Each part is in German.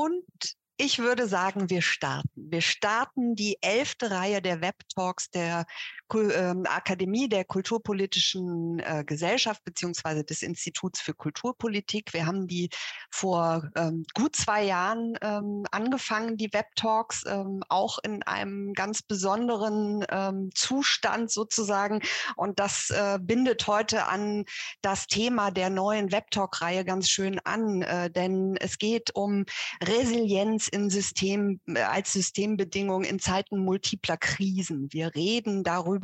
Und ich würde sagen, wir starten. Wir starten die elfte Reihe der Web Talks der Akademie der Kulturpolitischen äh, Gesellschaft beziehungsweise des Instituts für Kulturpolitik. Wir haben die vor ähm, gut zwei Jahren ähm, angefangen, die Web Talks, ähm, auch in einem ganz besonderen ähm, Zustand sozusagen. Und das äh, bindet heute an das Thema der neuen Web Talk-Reihe ganz schön an, äh, denn es geht um Resilienz in System, als Systembedingung in Zeiten multipler Krisen. Wir reden darüber,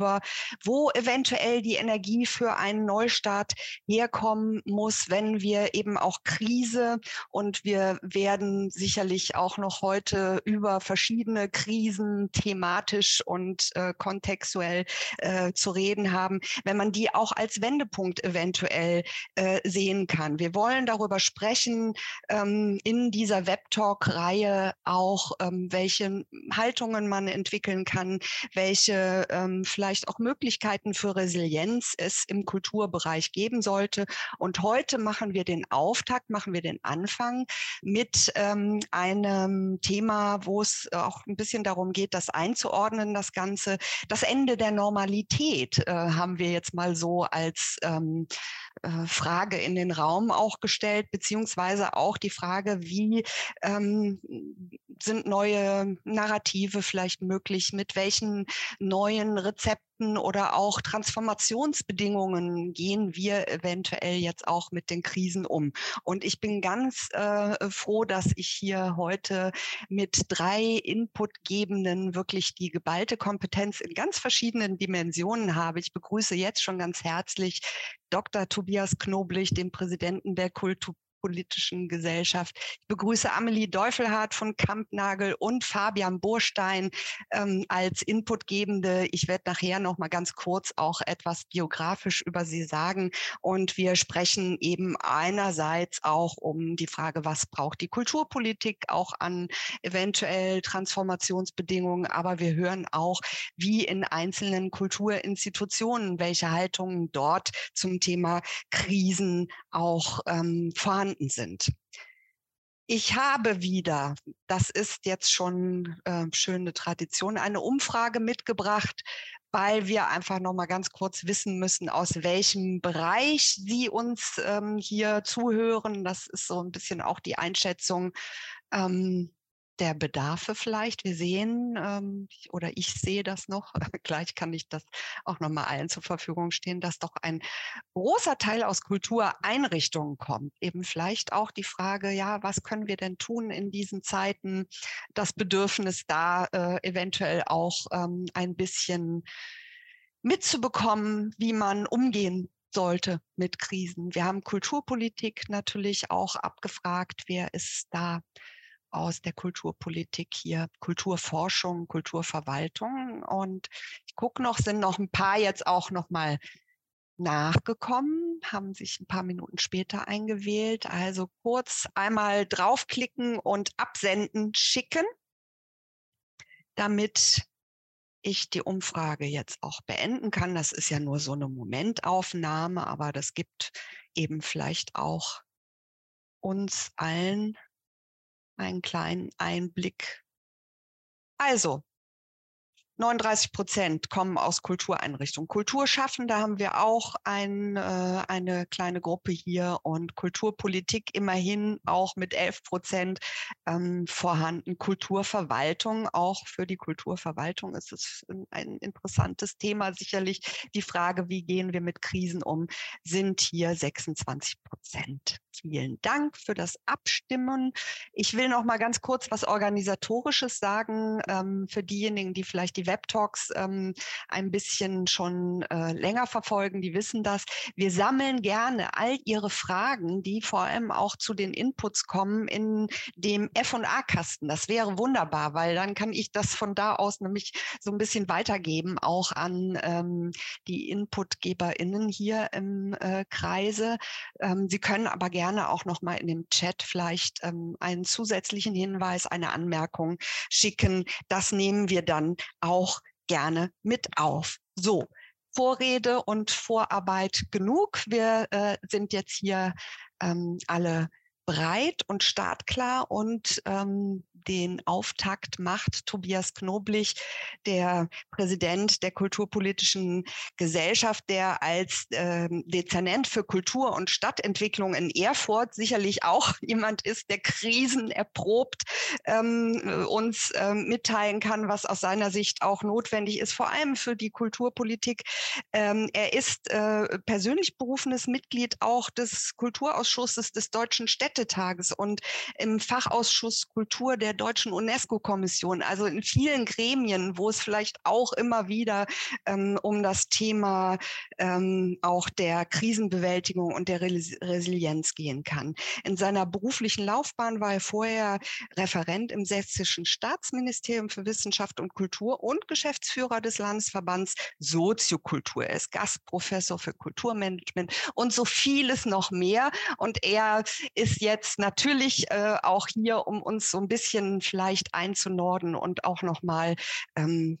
wo eventuell die Energie für einen Neustart herkommen muss, wenn wir eben auch Krise und wir werden sicherlich auch noch heute über verschiedene Krisen thematisch und äh, kontextuell äh, zu reden haben, wenn man die auch als Wendepunkt eventuell äh, sehen kann. Wir wollen darüber sprechen ähm, in dieser Webtalk-Reihe auch, ähm, welche Haltungen man entwickeln kann, welche ähm, vielleicht auch Möglichkeiten für Resilienz es im Kulturbereich geben sollte. Und heute machen wir den Auftakt, machen wir den Anfang mit ähm, einem Thema, wo es auch ein bisschen darum geht, das einzuordnen, das Ganze. Das Ende der Normalität äh, haben wir jetzt mal so als ähm, äh, Frage in den Raum auch gestellt, beziehungsweise auch die Frage, wie ähm, sind neue Narrative vielleicht möglich, mit welchen neuen Rezepten oder auch Transformationsbedingungen gehen wir eventuell jetzt auch mit den Krisen um. Und ich bin ganz äh, froh, dass ich hier heute mit drei Inputgebenden wirklich die geballte Kompetenz in ganz verschiedenen Dimensionen habe. Ich begrüße jetzt schon ganz herzlich Dr. Tobias Knoblich, den Präsidenten der Kultur politischen Gesellschaft. Ich begrüße Amelie Deufelhardt von Kampnagel und Fabian Burstein ähm, als Inputgebende. Ich werde nachher noch mal ganz kurz auch etwas biografisch über sie sagen. Und wir sprechen eben einerseits auch um die Frage, was braucht die Kulturpolitik auch an eventuell Transformationsbedingungen. Aber wir hören auch, wie in einzelnen Kulturinstitutionen, welche Haltungen dort zum Thema Krisen auch ähm, vorhanden vorhanden sind. Ich habe wieder, das ist jetzt schon äh, schöne Tradition, eine Umfrage mitgebracht, weil wir einfach noch mal ganz kurz wissen müssen, aus welchem Bereich Sie uns ähm, hier zuhören. Das ist so ein bisschen auch die Einschätzung. Ähm, der Bedarfe vielleicht. Wir sehen ähm, oder ich sehe das noch, gleich kann ich das auch nochmal allen zur Verfügung stehen, dass doch ein großer Teil aus Kultureinrichtungen kommt. Eben vielleicht auch die Frage, ja, was können wir denn tun in diesen Zeiten? Das Bedürfnis da äh, eventuell auch ähm, ein bisschen mitzubekommen, wie man umgehen sollte mit Krisen. Wir haben Kulturpolitik natürlich auch abgefragt, wer ist da aus der Kulturpolitik hier, Kulturforschung, Kulturverwaltung. Und ich gucke noch, sind noch ein paar jetzt auch noch mal nachgekommen, haben sich ein paar Minuten später eingewählt. Also kurz einmal draufklicken und absenden, schicken, damit ich die Umfrage jetzt auch beenden kann. Das ist ja nur so eine Momentaufnahme, aber das gibt eben vielleicht auch uns allen einen kleinen Einblick. Also, 39 Prozent kommen aus Kultureinrichtungen. Kulturschaffende haben wir auch ein, äh, eine kleine Gruppe hier und Kulturpolitik immerhin auch mit 11 Prozent ähm, vorhanden. Kulturverwaltung, auch für die Kulturverwaltung ist es ein interessantes Thema. Sicherlich die Frage, wie gehen wir mit Krisen um, sind hier 26 Prozent. Vielen Dank für das Abstimmen. Ich will noch mal ganz kurz was Organisatorisches sagen ähm, für diejenigen, die vielleicht die Webtalks ähm, ein bisschen schon äh, länger verfolgen. Die wissen das. Wir sammeln gerne all Ihre Fragen, die vor allem auch zu den Inputs kommen, in dem F&A-Kasten. Das wäre wunderbar, weil dann kann ich das von da aus nämlich so ein bisschen weitergeben, auch an ähm, die InputgeberInnen hier im äh, Kreise. Ähm, Sie können aber gerne auch noch mal in dem Chat vielleicht ähm, einen zusätzlichen Hinweis, eine Anmerkung schicken. Das nehmen wir dann auch gerne mit auf. So, Vorrede und Vorarbeit genug. Wir äh, sind jetzt hier ähm, alle breit und startklar und ähm, den Auftakt macht Tobias Knoblich, der Präsident der Kulturpolitischen Gesellschaft, der als ähm, Dezernent für Kultur und Stadtentwicklung in Erfurt sicherlich auch jemand ist, der Krisen erprobt ähm, uns ähm, mitteilen kann, was aus seiner Sicht auch notwendig ist, vor allem für die Kulturpolitik. Ähm, er ist äh, persönlich berufenes Mitglied auch des Kulturausschusses des Deutschen Städtetages und im Fachausschuss Kultur der Deutschen UNESCO-Kommission, also in vielen Gremien, wo es vielleicht auch immer wieder ähm, um das Thema ähm, auch der Krisenbewältigung und der Resilienz gehen kann. In seiner beruflichen Laufbahn war er vorher Referent im Sächsischen Staatsministerium für Wissenschaft und Kultur und Geschäftsführer des Landesverbands Soziokultur. Er ist Gastprofessor für Kulturmanagement und so vieles noch mehr. Und er ist jetzt natürlich äh, auch hier, um uns so ein bisschen vielleicht einzunorden und auch nochmal ähm,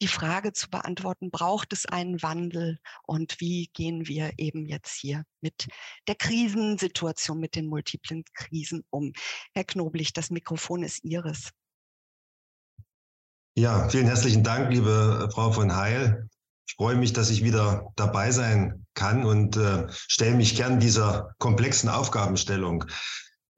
die Frage zu beantworten, braucht es einen Wandel und wie gehen wir eben jetzt hier mit der Krisensituation, mit den multiplen Krisen um? Herr Knoblich, das Mikrofon ist Ihres. Ja, vielen herzlichen Dank, liebe Frau von Heil. Ich freue mich, dass ich wieder dabei sein kann und äh, stelle mich gern dieser komplexen Aufgabenstellung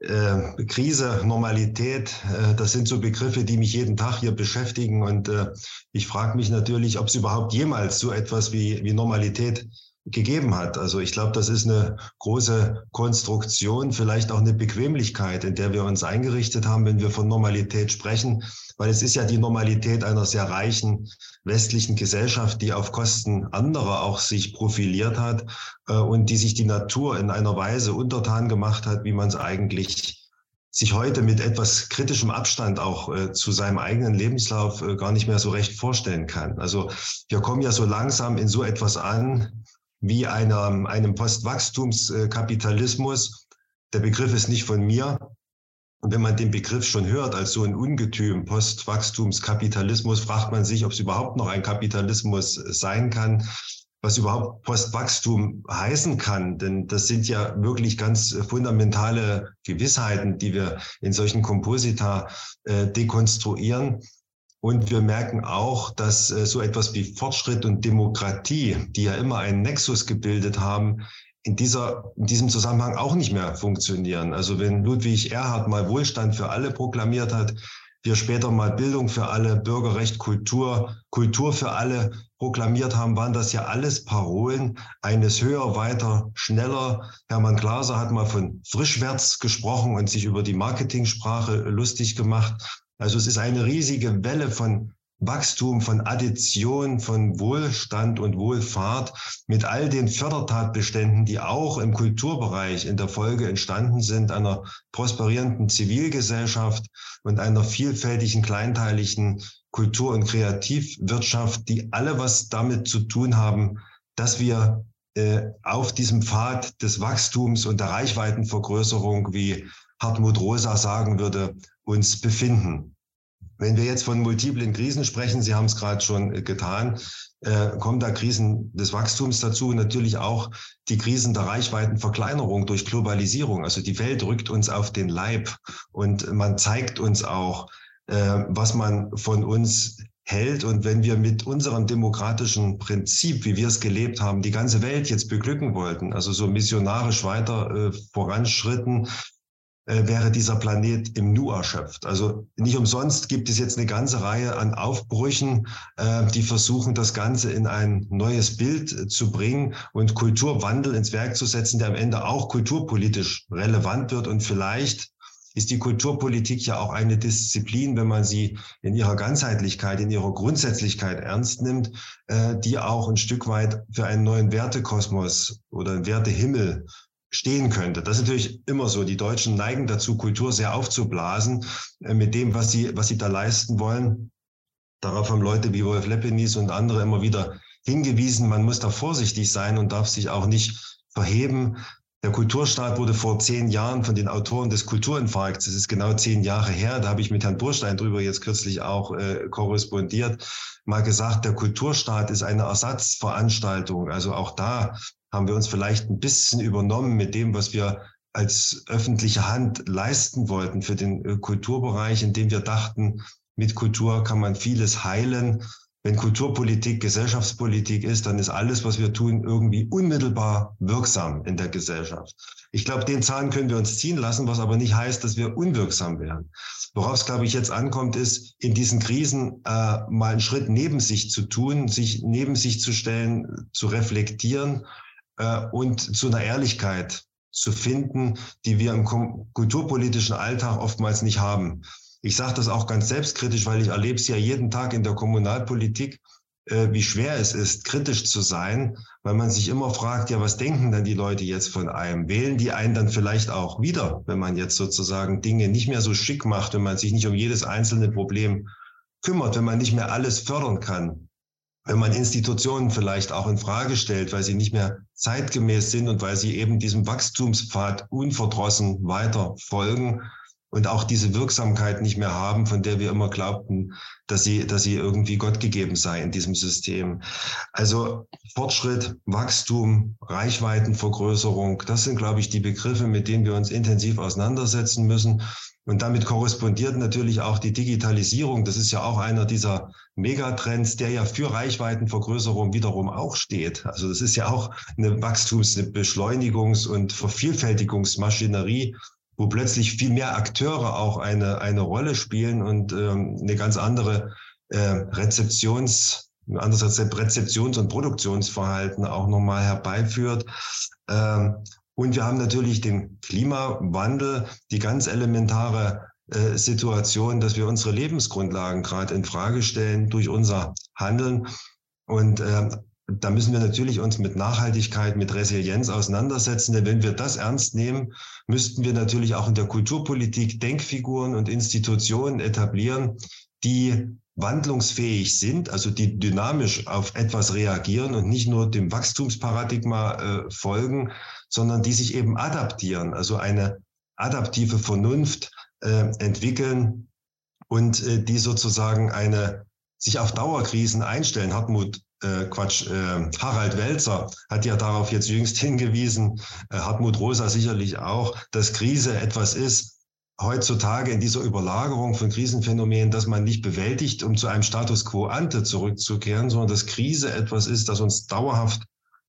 äh, Krise, Normalität, äh, das sind so Begriffe, die mich jeden Tag hier beschäftigen. Und äh, ich frage mich natürlich, ob es überhaupt jemals so etwas wie, wie Normalität gegeben hat. Also ich glaube, das ist eine große Konstruktion, vielleicht auch eine Bequemlichkeit, in der wir uns eingerichtet haben, wenn wir von Normalität sprechen, weil es ist ja die Normalität einer sehr reichen westlichen Gesellschaft, die auf Kosten anderer auch sich profiliert hat äh, und die sich die Natur in einer Weise untertan gemacht hat, wie man es eigentlich sich heute mit etwas kritischem Abstand auch äh, zu seinem eigenen Lebenslauf äh, gar nicht mehr so recht vorstellen kann. Also wir kommen ja so langsam in so etwas an, wie einem, einem Postwachstumskapitalismus. Der Begriff ist nicht von mir. Und wenn man den Begriff schon hört als so ein Ungetüm, Postwachstumskapitalismus, fragt man sich, ob es überhaupt noch ein Kapitalismus sein kann, was überhaupt Postwachstum heißen kann. Denn das sind ja wirklich ganz fundamentale Gewissheiten, die wir in solchen Komposita äh, dekonstruieren. Und wir merken auch, dass äh, so etwas wie Fortschritt und Demokratie, die ja immer einen Nexus gebildet haben, in, dieser, in diesem Zusammenhang auch nicht mehr funktionieren. Also wenn Ludwig Erhard mal Wohlstand für alle proklamiert hat, wir später mal Bildung für alle, Bürgerrecht, Kultur, Kultur für alle proklamiert haben, waren das ja alles Parolen eines höher, weiter, schneller. Hermann Glaser hat mal von Frischwärts gesprochen und sich über die Marketingsprache lustig gemacht. Also es ist eine riesige Welle von Wachstum, von Addition, von Wohlstand und Wohlfahrt mit all den Fördertatbeständen, die auch im Kulturbereich in der Folge entstanden sind, einer prosperierenden Zivilgesellschaft und einer vielfältigen, kleinteiligen Kultur- und Kreativwirtschaft, die alle was damit zu tun haben, dass wir äh, auf diesem Pfad des Wachstums und der Reichweitenvergrößerung, wie Hartmut Rosa sagen würde, uns befinden. Wenn wir jetzt von multiplen Krisen sprechen, Sie haben es gerade schon äh, getan, äh, kommen da Krisen des Wachstums dazu, natürlich auch die Krisen der Reichweitenverkleinerung durch Globalisierung. Also die Welt rückt uns auf den Leib und man zeigt uns auch, äh, was man von uns hält. Und wenn wir mit unserem demokratischen Prinzip, wie wir es gelebt haben, die ganze Welt jetzt beglücken wollten, also so missionarisch weiter äh, voranschritten, äh, wäre dieser Planet im Nu erschöpft. Also nicht umsonst gibt es jetzt eine ganze Reihe an Aufbrüchen, äh, die versuchen, das Ganze in ein neues Bild äh, zu bringen und Kulturwandel ins Werk zu setzen, der am Ende auch kulturpolitisch relevant wird und vielleicht ist die Kulturpolitik ja auch eine Disziplin, wenn man sie in ihrer Ganzheitlichkeit, in ihrer Grundsätzlichkeit ernst nimmt, die auch ein Stück weit für einen neuen Wertekosmos oder einen Wertehimmel stehen könnte. Das ist natürlich immer so. Die Deutschen neigen dazu, Kultur sehr aufzublasen äh, mit dem, was sie, was sie da leisten wollen. Darauf haben Leute wie Wolf Leppenis und andere immer wieder hingewiesen. Man muss da vorsichtig sein und darf sich auch nicht verheben. Der Kulturstaat wurde vor zehn Jahren von den Autoren des Kulturinfarkts, das ist genau zehn Jahre her, da habe ich mit Herrn Burstein drüber jetzt kürzlich auch äh, korrespondiert, mal gesagt, der Kulturstaat ist eine Ersatzveranstaltung. Also auch da haben wir uns vielleicht ein bisschen übernommen mit dem, was wir als öffentliche Hand leisten wollten für den äh, Kulturbereich, indem wir dachten, mit Kultur kann man vieles heilen. Wenn Kulturpolitik Gesellschaftspolitik ist, dann ist alles, was wir tun, irgendwie unmittelbar wirksam in der Gesellschaft. Ich glaube, den Zahn können wir uns ziehen lassen, was aber nicht heißt, dass wir unwirksam wären. Worauf es, glaube ich, jetzt ankommt, ist, in diesen Krisen äh, mal einen Schritt neben sich zu tun, sich neben sich zu stellen, zu reflektieren äh, und zu einer Ehrlichkeit zu finden, die wir im kulturpolitischen Alltag oftmals nicht haben. Ich sage das auch ganz selbstkritisch, weil ich erlebe es ja jeden Tag in der Kommunalpolitik, äh, wie schwer es ist, kritisch zu sein, weil man sich immer fragt, ja, was denken dann die Leute jetzt von einem? Wählen die einen dann vielleicht auch wieder, wenn man jetzt sozusagen Dinge nicht mehr so schick macht, wenn man sich nicht um jedes einzelne Problem kümmert, wenn man nicht mehr alles fördern kann? wenn man Institutionen vielleicht auch in Frage stellt, weil sie nicht mehr zeitgemäß sind und weil sie eben diesem Wachstumspfad unverdrossen weiter folgen und auch diese Wirksamkeit nicht mehr haben, von der wir immer glaubten, dass sie, dass sie irgendwie Gott gegeben sei in diesem System. Also Fortschritt, Wachstum, Reichweitenvergrößerung, das sind, glaube ich, die Begriffe, mit denen wir uns intensiv auseinandersetzen müssen. Und damit korrespondiert natürlich auch die Digitalisierung. Das ist ja auch einer dieser Megatrends, der ja für Reichweitenvergrößerung wiederum auch steht. Also das ist ja auch eine Wachstums-, eine Beschleunigungs- und Vervielfältigungsmaschinerie, wo plötzlich viel mehr Akteure auch eine, eine Rolle spielen und ähm, eine ganz andere äh, Rezeptions- ein anderes Rezeptions- und Produktionsverhalten auch nochmal herbeiführt. Ähm, und wir haben natürlich den Klimawandel, die ganz elementare äh, Situation, dass wir unsere Lebensgrundlagen gerade in Frage stellen durch unser Handeln. Und äh, da müssen wir natürlich uns mit Nachhaltigkeit, mit Resilienz auseinandersetzen. Denn wenn wir das ernst nehmen, müssten wir natürlich auch in der Kulturpolitik Denkfiguren und Institutionen etablieren, die wandlungsfähig sind, also die dynamisch auf etwas reagieren und nicht nur dem Wachstumsparadigma äh, folgen, sondern die sich eben adaptieren, also eine adaptive Vernunft äh, entwickeln und äh, die sozusagen eine sich auf Dauerkrisen einstellen. Hartmut äh, Quatsch, äh, Harald Welzer hat ja darauf jetzt jüngst hingewiesen, äh, Hartmut Rosa sicherlich auch, dass Krise etwas ist, heutzutage in dieser Überlagerung von Krisenphänomenen, dass man nicht bewältigt, um zu einem Status quo ante zurückzukehren, sondern dass Krise etwas ist, das uns dauerhaft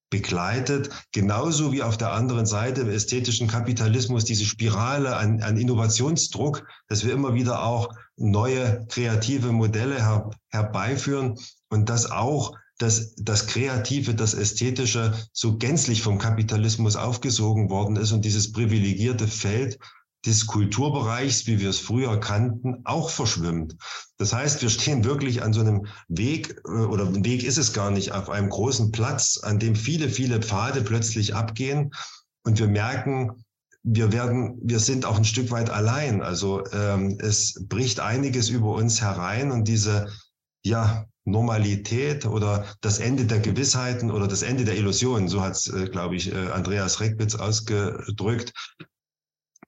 begleitet, genauso wie auf der anderen Seite im ästhetischen Kapitalismus diese Spirale an, an Innovationsdruck, dass wir immer wieder auch neue kreative Modelle her, herbeiführen und dass auch dass das Kreative, das Ästhetische so gänzlich vom Kapitalismus aufgesogen worden ist und dieses privilegierte Feld des Kulturbereichs, wie wir es früher kannten, auch verschwimmt. Das heißt, wir stehen wirklich an so einem Weg, äh, oder Weg ist es gar nicht, auf einem großen Platz, an dem viele, viele Pfade plötzlich abgehen. Und wir merken, wir werden, wir sind auch ein Stück weit allein. Also ähm, es bricht einiges über uns herein und diese, ja, Normalität oder das Ende der Gewissheiten oder das Ende der Illusionen, so hat es, äh, glaube ich, äh, Andreas Reckwitz ausgedrückt,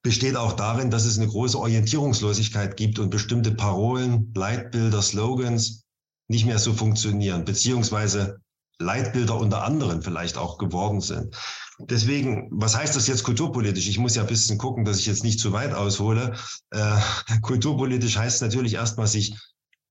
besteht auch darin, dass es eine große Orientierungslosigkeit gibt und bestimmte Parolen, Leitbilder, Slogans nicht mehr so funktionieren, beziehungsweise Leitbilder unter anderem vielleicht auch geworden sind. Deswegen, was heißt das jetzt kulturpolitisch? Ich muss ja ein bisschen gucken, dass ich jetzt nicht zu weit aushole. Äh, kulturpolitisch heißt natürlich erstmal, sich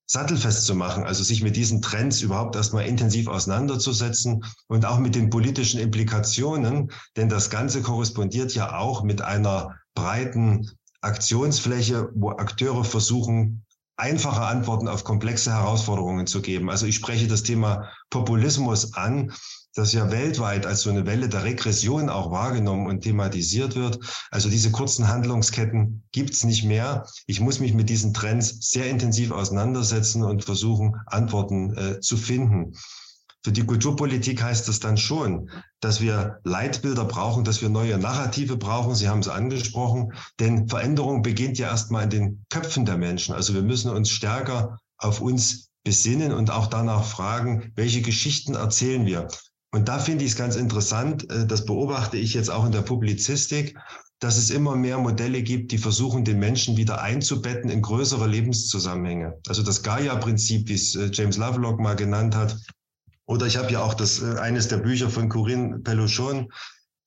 sattelfest zu machen, also sich mit diesen Trends überhaupt erstmal intensiv auseinanderzusetzen und auch mit den politischen Implikationen, denn das Ganze korrespondiert ja auch mit einer breiten Aktionsfläche, wo Akteure versuchen, einfache Antworten auf komplexe Herausforderungen zu geben. Also ich spreche das Thema Populismus an, das ja weltweit als so eine Welle der Regression auch wahrgenommen und thematisiert wird. Also diese kurzen Handlungsketten gibt's nicht mehr. Ich muss mich mit diesen Trends sehr intensiv auseinandersetzen und versuchen, Antworten äh, zu finden. Für die Kulturpolitik heißt das dann schon, dass wir Leitbilder brauchen, dass wir neue Narrative brauchen. Sie haben es angesprochen, denn Veränderung beginnt ja erstmal in den Köpfen der Menschen. Also wir müssen uns stärker auf uns besinnen und auch danach fragen, welche Geschichten erzählen wir. Und da finde ich es ganz interessant, äh, das beobachte ich jetzt auch in der Publizistik, dass es immer mehr Modelle gibt, die versuchen, den Menschen wieder einzubetten in größere Lebenszusammenhänge. Also das Gaia-Prinzip, wie es äh, James Lovelock mal genannt hat, oder ich habe ja auch das, äh, eines der Bücher von Corinne Peluchon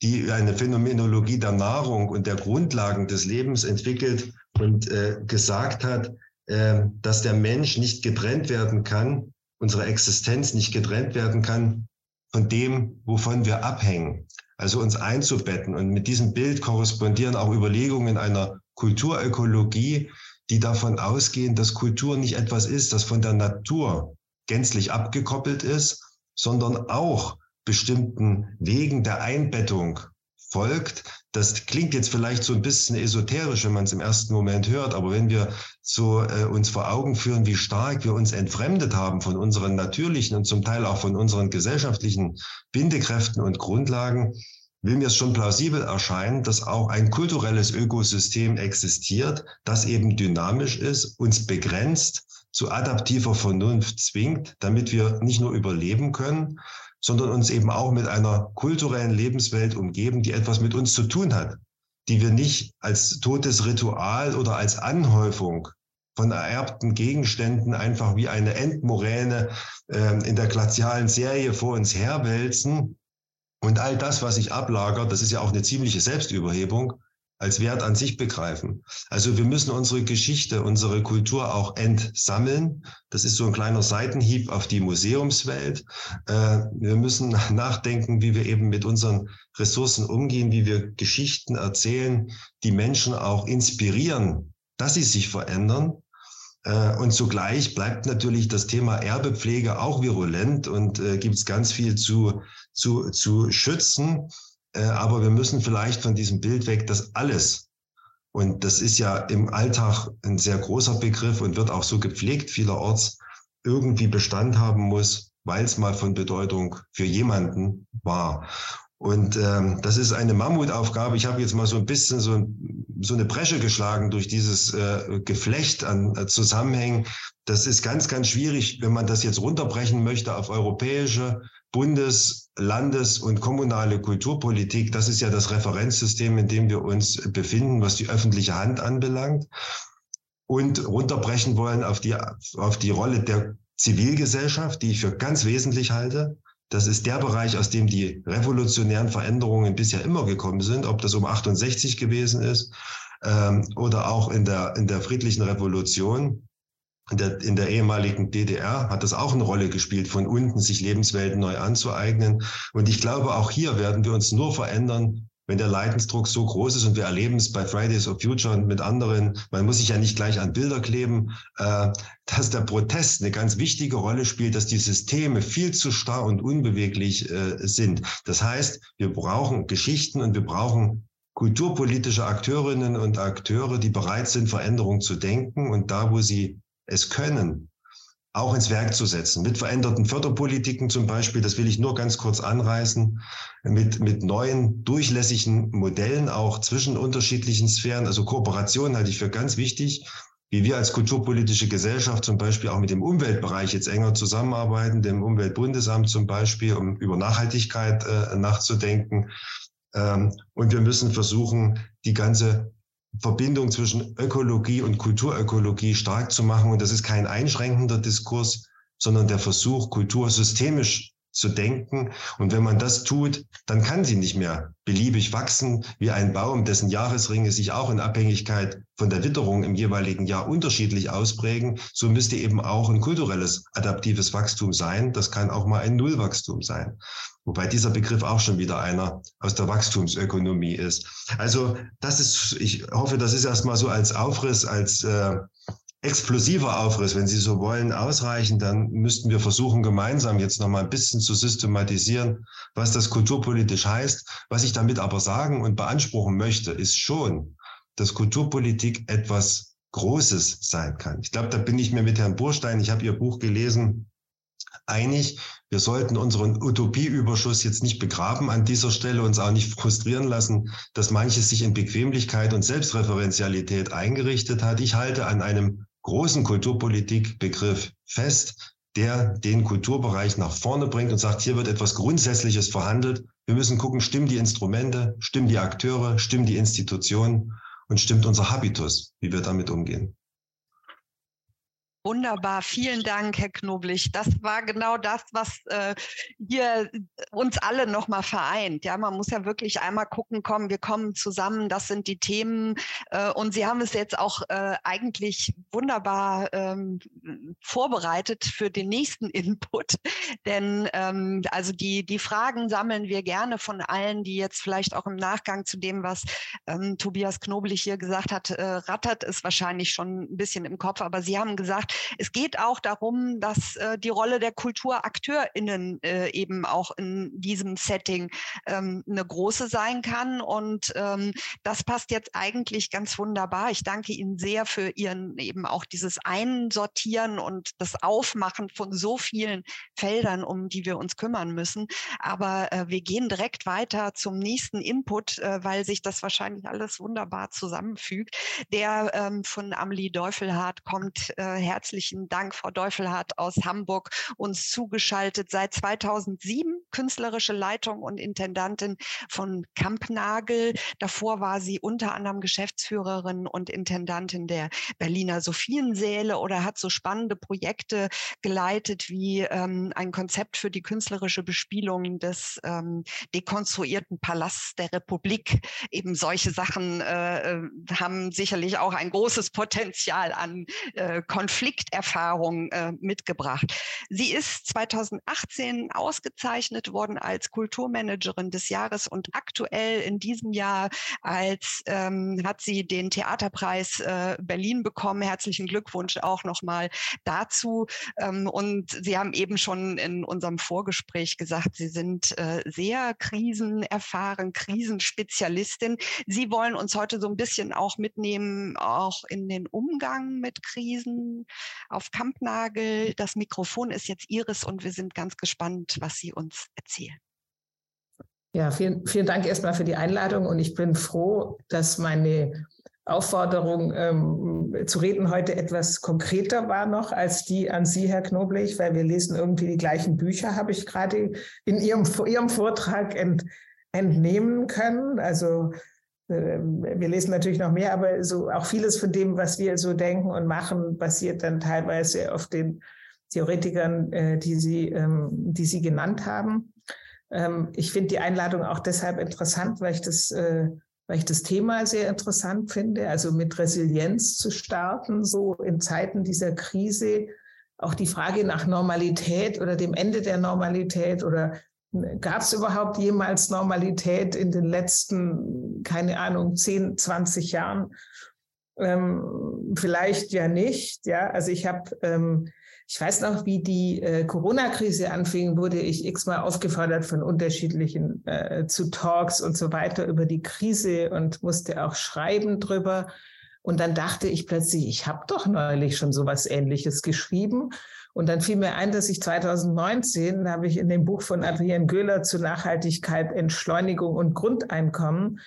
die eine Phänomenologie der Nahrung und der Grundlagen des Lebens entwickelt und äh, gesagt hat, äh, dass der Mensch nicht getrennt werden kann, unsere Existenz nicht getrennt werden kann von dem, wovon wir abhängen. Also uns einzubetten. Und mit diesem Bild korrespondieren auch Überlegungen einer Kulturökologie, die davon ausgehen, dass Kultur nicht etwas ist, das von der Natur gänzlich abgekoppelt ist, sondern auch bestimmten Wegen der Einbettung folgt. Das klingt jetzt vielleicht so ein bisschen esoterisch, wenn man es im ersten Moment hört, aber wenn wir so äh, uns vor Augen führen, wie stark wir uns entfremdet haben von unseren natürlichen und zum Teil auch von unseren gesellschaftlichen Bindekräften und Grundlagen, will mir es schon plausibel erscheinen, dass auch ein kulturelles Ökosystem existiert, das eben dynamisch ist, uns begrenzt, zu adaptiver Vernunft zwingt, damit wir nicht nur überleben können, sondern uns eben auch mit einer kulturellen Lebenswelt umgeben, die etwas mit uns zu tun hat, die wir nicht als totes Ritual oder als Anhäufung von ererbten Gegenständen einfach wie eine Endmoräne äh, in der glazialen Serie vor uns herwälzen. Und all das, was sich ablagert, das ist ja auch eine ziemliche Selbstüberhebung, als Wert an sich begreifen. Also wir müssen unsere Geschichte, unsere Kultur auch entsammeln. Das ist so ein kleiner Seitenhieb auf die Museumswelt. Äh, wir müssen nachdenken, wie wir eben mit unseren Ressourcen umgehen, wie wir Geschichten erzählen, die Menschen auch inspirieren, dass sie sich verändern. Äh, und zugleich bleibt natürlich das Thema Erbepflege auch virulent und äh, gibt es ganz viel zu, zu, zu schützen. Äh, aber wir müssen vielleicht von diesem Bild weg, dass alles, und das ist ja im Alltag ein sehr großer Begriff und wird auch so gepflegt vielerorts, irgendwie Bestand haben muss, weil es mal von Bedeutung für jemanden war. Und ähm, das ist eine Mammutaufgabe. Ich habe jetzt mal so ein bisschen so, so eine Bresche geschlagen durch dieses äh, Geflecht an äh, Zusammenhängen. Das ist ganz, ganz schwierig, wenn man das jetzt runterbrechen möchte auf europäische, Bundes-, Landes- und kommunale Kulturpolitik. Das ist ja das Referenzsystem, in dem wir uns befinden, was die öffentliche Hand anbelangt. Und runterbrechen wollen auf die, auf die Rolle der Zivilgesellschaft, die ich für ganz wesentlich halte. Das ist der Bereich, aus dem die revolutionären Veränderungen bisher immer gekommen sind, ob das um 68 gewesen ist ähm, oder auch in der, in der friedlichen Revolution. In der, in der ehemaligen DDR hat das auch eine Rolle gespielt, von unten sich Lebenswelten neu anzueignen. Und ich glaube, auch hier werden wir uns nur verändern, wenn der Leidensdruck so groß ist und wir erleben es bei Fridays of Future und mit anderen, man muss sich ja nicht gleich an Bilder kleben, äh, dass der Protest eine ganz wichtige Rolle spielt, dass die Systeme viel zu starr und unbeweglich äh, sind. Das heißt, wir brauchen Geschichten und wir brauchen kulturpolitische Akteurinnen und Akteure, die bereit sind, Veränderung zu denken und da, wo sie es können, auch ins Werk zu setzen. Mit veränderten Förderpolitiken zum Beispiel, das will ich nur ganz kurz anreißen, mit, mit neuen durchlässigen Modellen auch zwischen unterschiedlichen Sphären. Also Kooperation halte ich für ganz wichtig, wie wir als kulturpolitische Gesellschaft zum Beispiel auch mit dem Umweltbereich jetzt enger zusammenarbeiten, dem Umweltbundesamt zum Beispiel, um über Nachhaltigkeit äh, nachzudenken. Ähm, und wir müssen versuchen, die ganze Verbindung zwischen Ökologie und Kulturökologie stark zu machen. Und das ist kein einschränkender Diskurs, sondern der Versuch, Kultur systemisch zu denken. Und wenn man das tut, dann kann sie nicht mehr beliebig wachsen wie ein Baum, dessen Jahresringe sich auch in Abhängigkeit von der Witterung im jeweiligen Jahr unterschiedlich ausprägen. So müsste eben auch ein kulturelles adaptives Wachstum sein. Das kann auch mal ein Nullwachstum sein. Wobei dieser Begriff auch schon wieder einer aus der Wachstumsökonomie ist. Also das ist, ich hoffe, das ist erstmal so als Aufriss, als äh, explosiver Aufriss, wenn Sie so wollen, ausreichen, dann müssten wir versuchen, gemeinsam jetzt noch mal ein bisschen zu systematisieren, was das kulturpolitisch heißt. Was ich damit aber sagen und beanspruchen möchte, ist schon, dass Kulturpolitik etwas Großes sein kann. Ich glaube, da bin ich mir mit Herrn Burstein, ich habe Ihr Buch gelesen, einig. Wir sollten unseren Utopieüberschuss jetzt nicht begraben an dieser Stelle, uns auch nicht frustrieren lassen, dass manches sich in Bequemlichkeit und Selbstreferenzialität eingerichtet hat. Ich halte an einem großen Kulturpolitikbegriff fest, der den Kulturbereich nach vorne bringt und sagt, hier wird etwas Grundsätzliches verhandelt. Wir müssen gucken, stimmen die Instrumente, stimmen die Akteure, stimmen die Institutionen und stimmt unser Habitus, wie wir damit umgehen. Wunderbar, vielen Dank, Herr Knoblich. Das war genau das, was äh, hier uns alle nochmal vereint. Ja, man muss ja wirklich einmal gucken, kommen, wir kommen zusammen, das sind die Themen. Äh, und Sie haben es jetzt auch äh, eigentlich wunderbar ähm, vorbereitet für den nächsten Input. Denn ähm, also die, die Fragen sammeln wir gerne von allen, die jetzt vielleicht auch im Nachgang zu dem, was ähm, Tobias Knoblich hier gesagt hat, äh, rattert es wahrscheinlich schon ein bisschen im Kopf. Aber Sie haben gesagt, es geht auch darum, dass äh, die Rolle der KulturakteurInnen äh, eben auch in diesem Setting ähm, eine große sein kann. Und ähm, das passt jetzt eigentlich ganz wunderbar. Ich danke Ihnen sehr für Ihren eben auch dieses Einsortieren und das Aufmachen von so vielen Feldern, um die wir uns kümmern müssen. Aber äh, wir gehen direkt weiter zum nächsten Input, äh, weil sich das wahrscheinlich alles wunderbar zusammenfügt. Der ähm, von Amelie Deufelhardt kommt. Äh, herzlichen Dank, Frau Deufelhardt aus Hamburg, uns zugeschaltet seit 2007, künstlerische Leitung und Intendantin von Kampnagel. Davor war sie unter anderem Geschäftsführerin und Intendantin der Berliner Sophiensäle oder hat so spannende Projekte geleitet wie ähm, ein Konzept für die künstlerische Bespielung des ähm, dekonstruierten Palasts der Republik. Eben solche Sachen äh, äh haben sicherlich auch ein großes Potenzial an äh, Konflikterfahrung äh, mitgebracht. Sie ist 2018 ausgezeichnet worden als Kulturmanagerin des Jahres und aktuell in diesem Jahr als ähm, hat sie den Theaterpreis äh, Berlin bekommen. Herzlichen Glückwunsch auch nochmal dazu. Ähm, und Sie haben eben schon in unserem Vorgespräch gesagt, Sie sind äh, sehr krisenerfahren, Krisenspezialistin. Sie wollen uns heute so ein bisschen auch mitnehmen, auch in den Umgang mit Krisen auf Kampnagel. Das Mikrofon ist jetzt Ihres und wir sind ganz gespannt, was Sie uns erzählen. Ja, vielen, vielen Dank erstmal für die Einladung und ich bin froh, dass meine Aufforderung ähm, zu reden heute etwas konkreter war noch als die an Sie, Herr Knoblich, weil wir lesen irgendwie die gleichen Bücher, habe ich gerade in Ihrem, Ihrem Vortrag ent, entnehmen können. Also wir lesen natürlich noch mehr, aber so auch vieles von dem, was wir so denken und machen, basiert dann teilweise auf den Theoretikern, äh, die Sie, ähm, die Sie genannt haben. Ähm, ich finde die Einladung auch deshalb interessant, weil ich das äh, weil ich das Thema sehr interessant finde, also mit Resilienz zu starten, so in Zeiten dieser Krise. Auch die Frage nach Normalität oder dem Ende der Normalität oder gab es überhaupt jemals Normalität in den letzten, keine Ahnung, 10, 20 Jahren? Ähm, vielleicht ja nicht. Ja, also ich habe ähm, ich weiß noch, wie die äh, Corona-Krise anfing, wurde ich x-mal aufgefordert von unterschiedlichen äh, zu Talks und so weiter über die Krise und musste auch schreiben drüber. Und dann dachte ich plötzlich, ich habe doch neulich schon so was Ähnliches geschrieben. Und dann fiel mir ein, dass ich 2019, da habe ich in dem Buch von Adrienne Göhler zu Nachhaltigkeit, Entschleunigung und Grundeinkommen,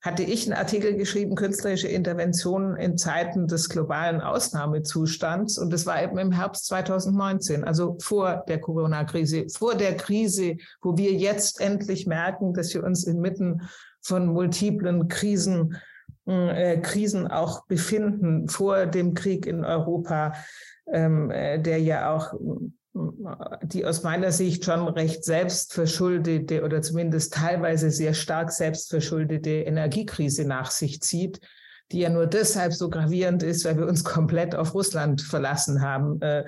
hatte ich einen Artikel geschrieben, künstlerische Interventionen in Zeiten des globalen Ausnahmezustands. Und das war eben im Herbst 2019, also vor der Corona-Krise, vor der Krise, wo wir jetzt endlich merken, dass wir uns inmitten von multiplen Krisen, äh, Krisen auch befinden, vor dem Krieg in Europa, ähm, äh, der ja auch die aus meiner Sicht schon recht selbstverschuldete oder zumindest teilweise sehr stark selbstverschuldete Energiekrise nach sich zieht, die ja nur deshalb so gravierend ist, weil wir uns komplett auf Russland verlassen haben äh,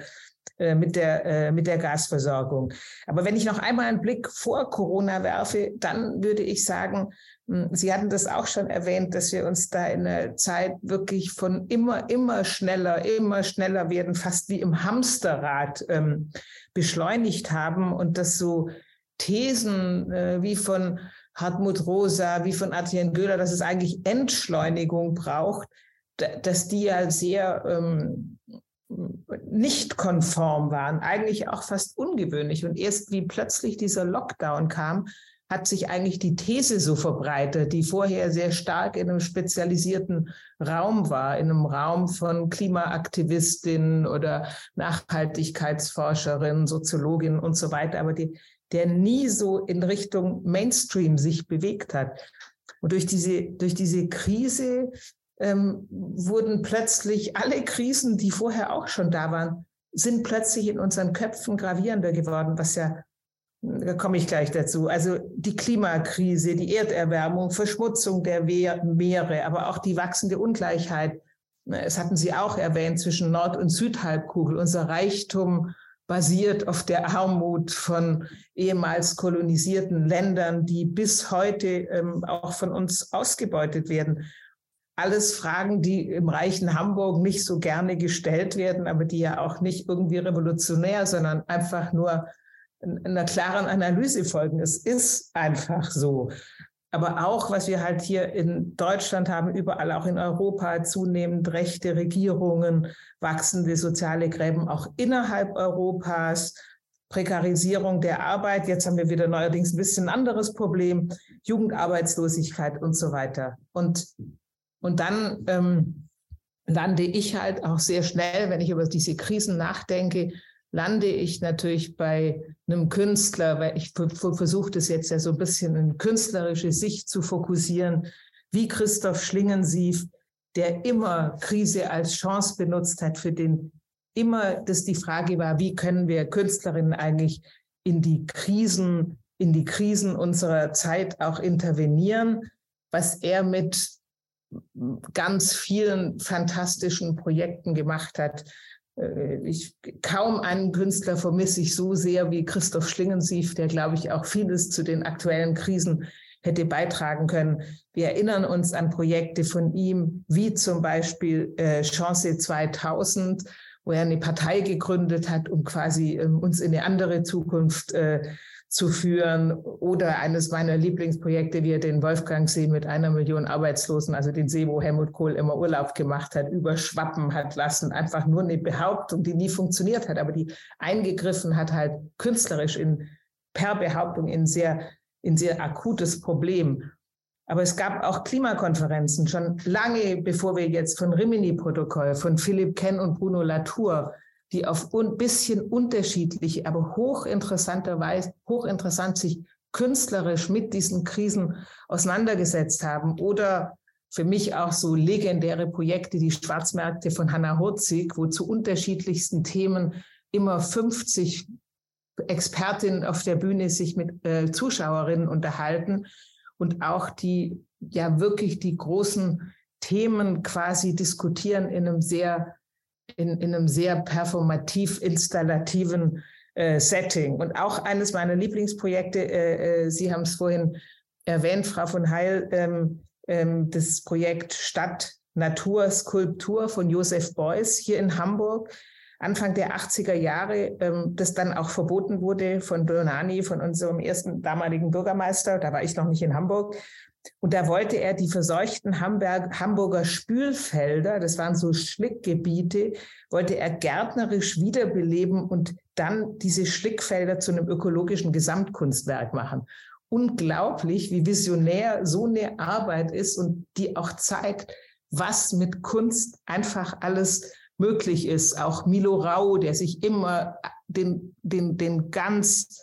äh, mit, der, äh, mit der Gasversorgung. Aber wenn ich noch einmal einen Blick vor Corona werfe, dann würde ich sagen, Sie hatten das auch schon erwähnt, dass wir uns da in einer Zeit wirklich von immer, immer schneller, immer schneller werden, fast wie im Hamsterrad ähm, beschleunigt haben und dass so Thesen äh, wie von Hartmut Rosa, wie von Adrian Göhler, dass es eigentlich Entschleunigung braucht, dass die ja sehr ähm, nicht konform waren, eigentlich auch fast ungewöhnlich. Und erst wie plötzlich dieser Lockdown kam, hat sich eigentlich die These so verbreitet, die vorher sehr stark in einem spezialisierten Raum war, in einem Raum von Klimaaktivistinnen oder Nachhaltigkeitsforscherinnen, Soziologinnen und so weiter, aber die, der nie so in Richtung Mainstream sich bewegt hat. Und durch diese, durch diese Krise ähm, wurden plötzlich alle Krisen, die vorher auch schon da waren, sind plötzlich in unseren Köpfen gravierender geworden, was ja, da komme ich gleich dazu. Also die Klimakrise, die Erderwärmung, Verschmutzung der Meere, aber auch die wachsende Ungleichheit. Es hatten Sie auch erwähnt zwischen Nord- und Südhalbkugel. Unser Reichtum basiert auf der Armut von ehemals kolonisierten Ländern, die bis heute ähm, auch von uns ausgebeutet werden. Alles Fragen, die im reichen Hamburg nicht so gerne gestellt werden, aber die ja auch nicht irgendwie revolutionär, sondern einfach nur einer klaren Analyse folgen. Es ist einfach so aber auch, was wir halt hier in Deutschland haben, überall auch in Europa, zunehmend rechte Regierungen, wachsende soziale Gräben auch innerhalb Europas, Prekarisierung der Arbeit. Jetzt haben wir wieder neuerdings ein bisschen anderes Problem, Jugendarbeitslosigkeit und so weiter. Und, und dann ähm, lande ich halt auch sehr schnell, wenn ich über diese Krisen nachdenke, lande ich natürlich bei einem Künstler, weil ich versuche das jetzt ja so ein bisschen in künstlerische Sicht zu fokussieren, wie Christoph Schlingensief, der immer Krise als Chance benutzt hat, für den immer das die Frage war, wie können wir Künstlerinnen eigentlich in die Krisen, in die Krisen unserer Zeit auch intervenieren, was er mit ganz vielen fantastischen Projekten gemacht hat. Äh, ich, kaum einen Künstler vermisse ich so sehr wie Christoph Schlingensief, der, glaube ich, auch vieles zu den aktuellen Krisen hätte beitragen können. Wir erinnern uns an Projekte von ihm, wie zum Beispiel äh, Chance 2000, wo er eine Partei gegründet hat, um quasi ähm, uns in eine andere Zukunft äh, zu führen. Oder eines meiner Lieblingsprojekte, wie er den Wolfgangsee mit einer Million Arbeitslosen, also den See, wo Helmut Kohl immer Urlaub gemacht hat, überschwappen hat lassen. Einfach nur eine Behauptung, die nie funktioniert hat, aber die eingegriffen hat halt künstlerisch in, per Behauptung in sehr, in sehr akutes Problem. Aber es gab auch Klimakonferenzen, schon lange bevor wir jetzt von Rimini-Protokoll, von Philipp Ken und Bruno Latour die auf ein bisschen unterschiedliche, aber hochinteressanterweise, hochinteressant sich künstlerisch mit diesen Krisen auseinandergesetzt haben oder für mich auch so legendäre Projekte, die Schwarzmärkte von Hannah Hurzig, wo zu unterschiedlichsten Themen immer 50 Expertinnen auf der Bühne sich mit äh, Zuschauerinnen unterhalten und auch die ja wirklich die großen Themen quasi diskutieren in einem sehr in, in einem sehr performativ installativen äh, Setting. Und auch eines meiner Lieblingsprojekte, äh, äh, Sie haben es vorhin erwähnt, Frau von Heil, ähm, ähm, das Projekt Stadt Natur Skulptur von Josef Beuys hier in Hamburg. Anfang der 80er Jahre, ähm, das dann auch verboten wurde von Donani, von unserem ersten damaligen Bürgermeister. Da war ich noch nicht in Hamburg. Und da wollte er die verseuchten Hamburg, Hamburger Spülfelder, das waren so Schlickgebiete, wollte er gärtnerisch wiederbeleben und dann diese Schlickfelder zu einem ökologischen Gesamtkunstwerk machen. Unglaublich, wie visionär so eine Arbeit ist und die auch zeigt, was mit Kunst einfach alles möglich ist. Auch Milo Rau, der sich immer den, den, den ganz,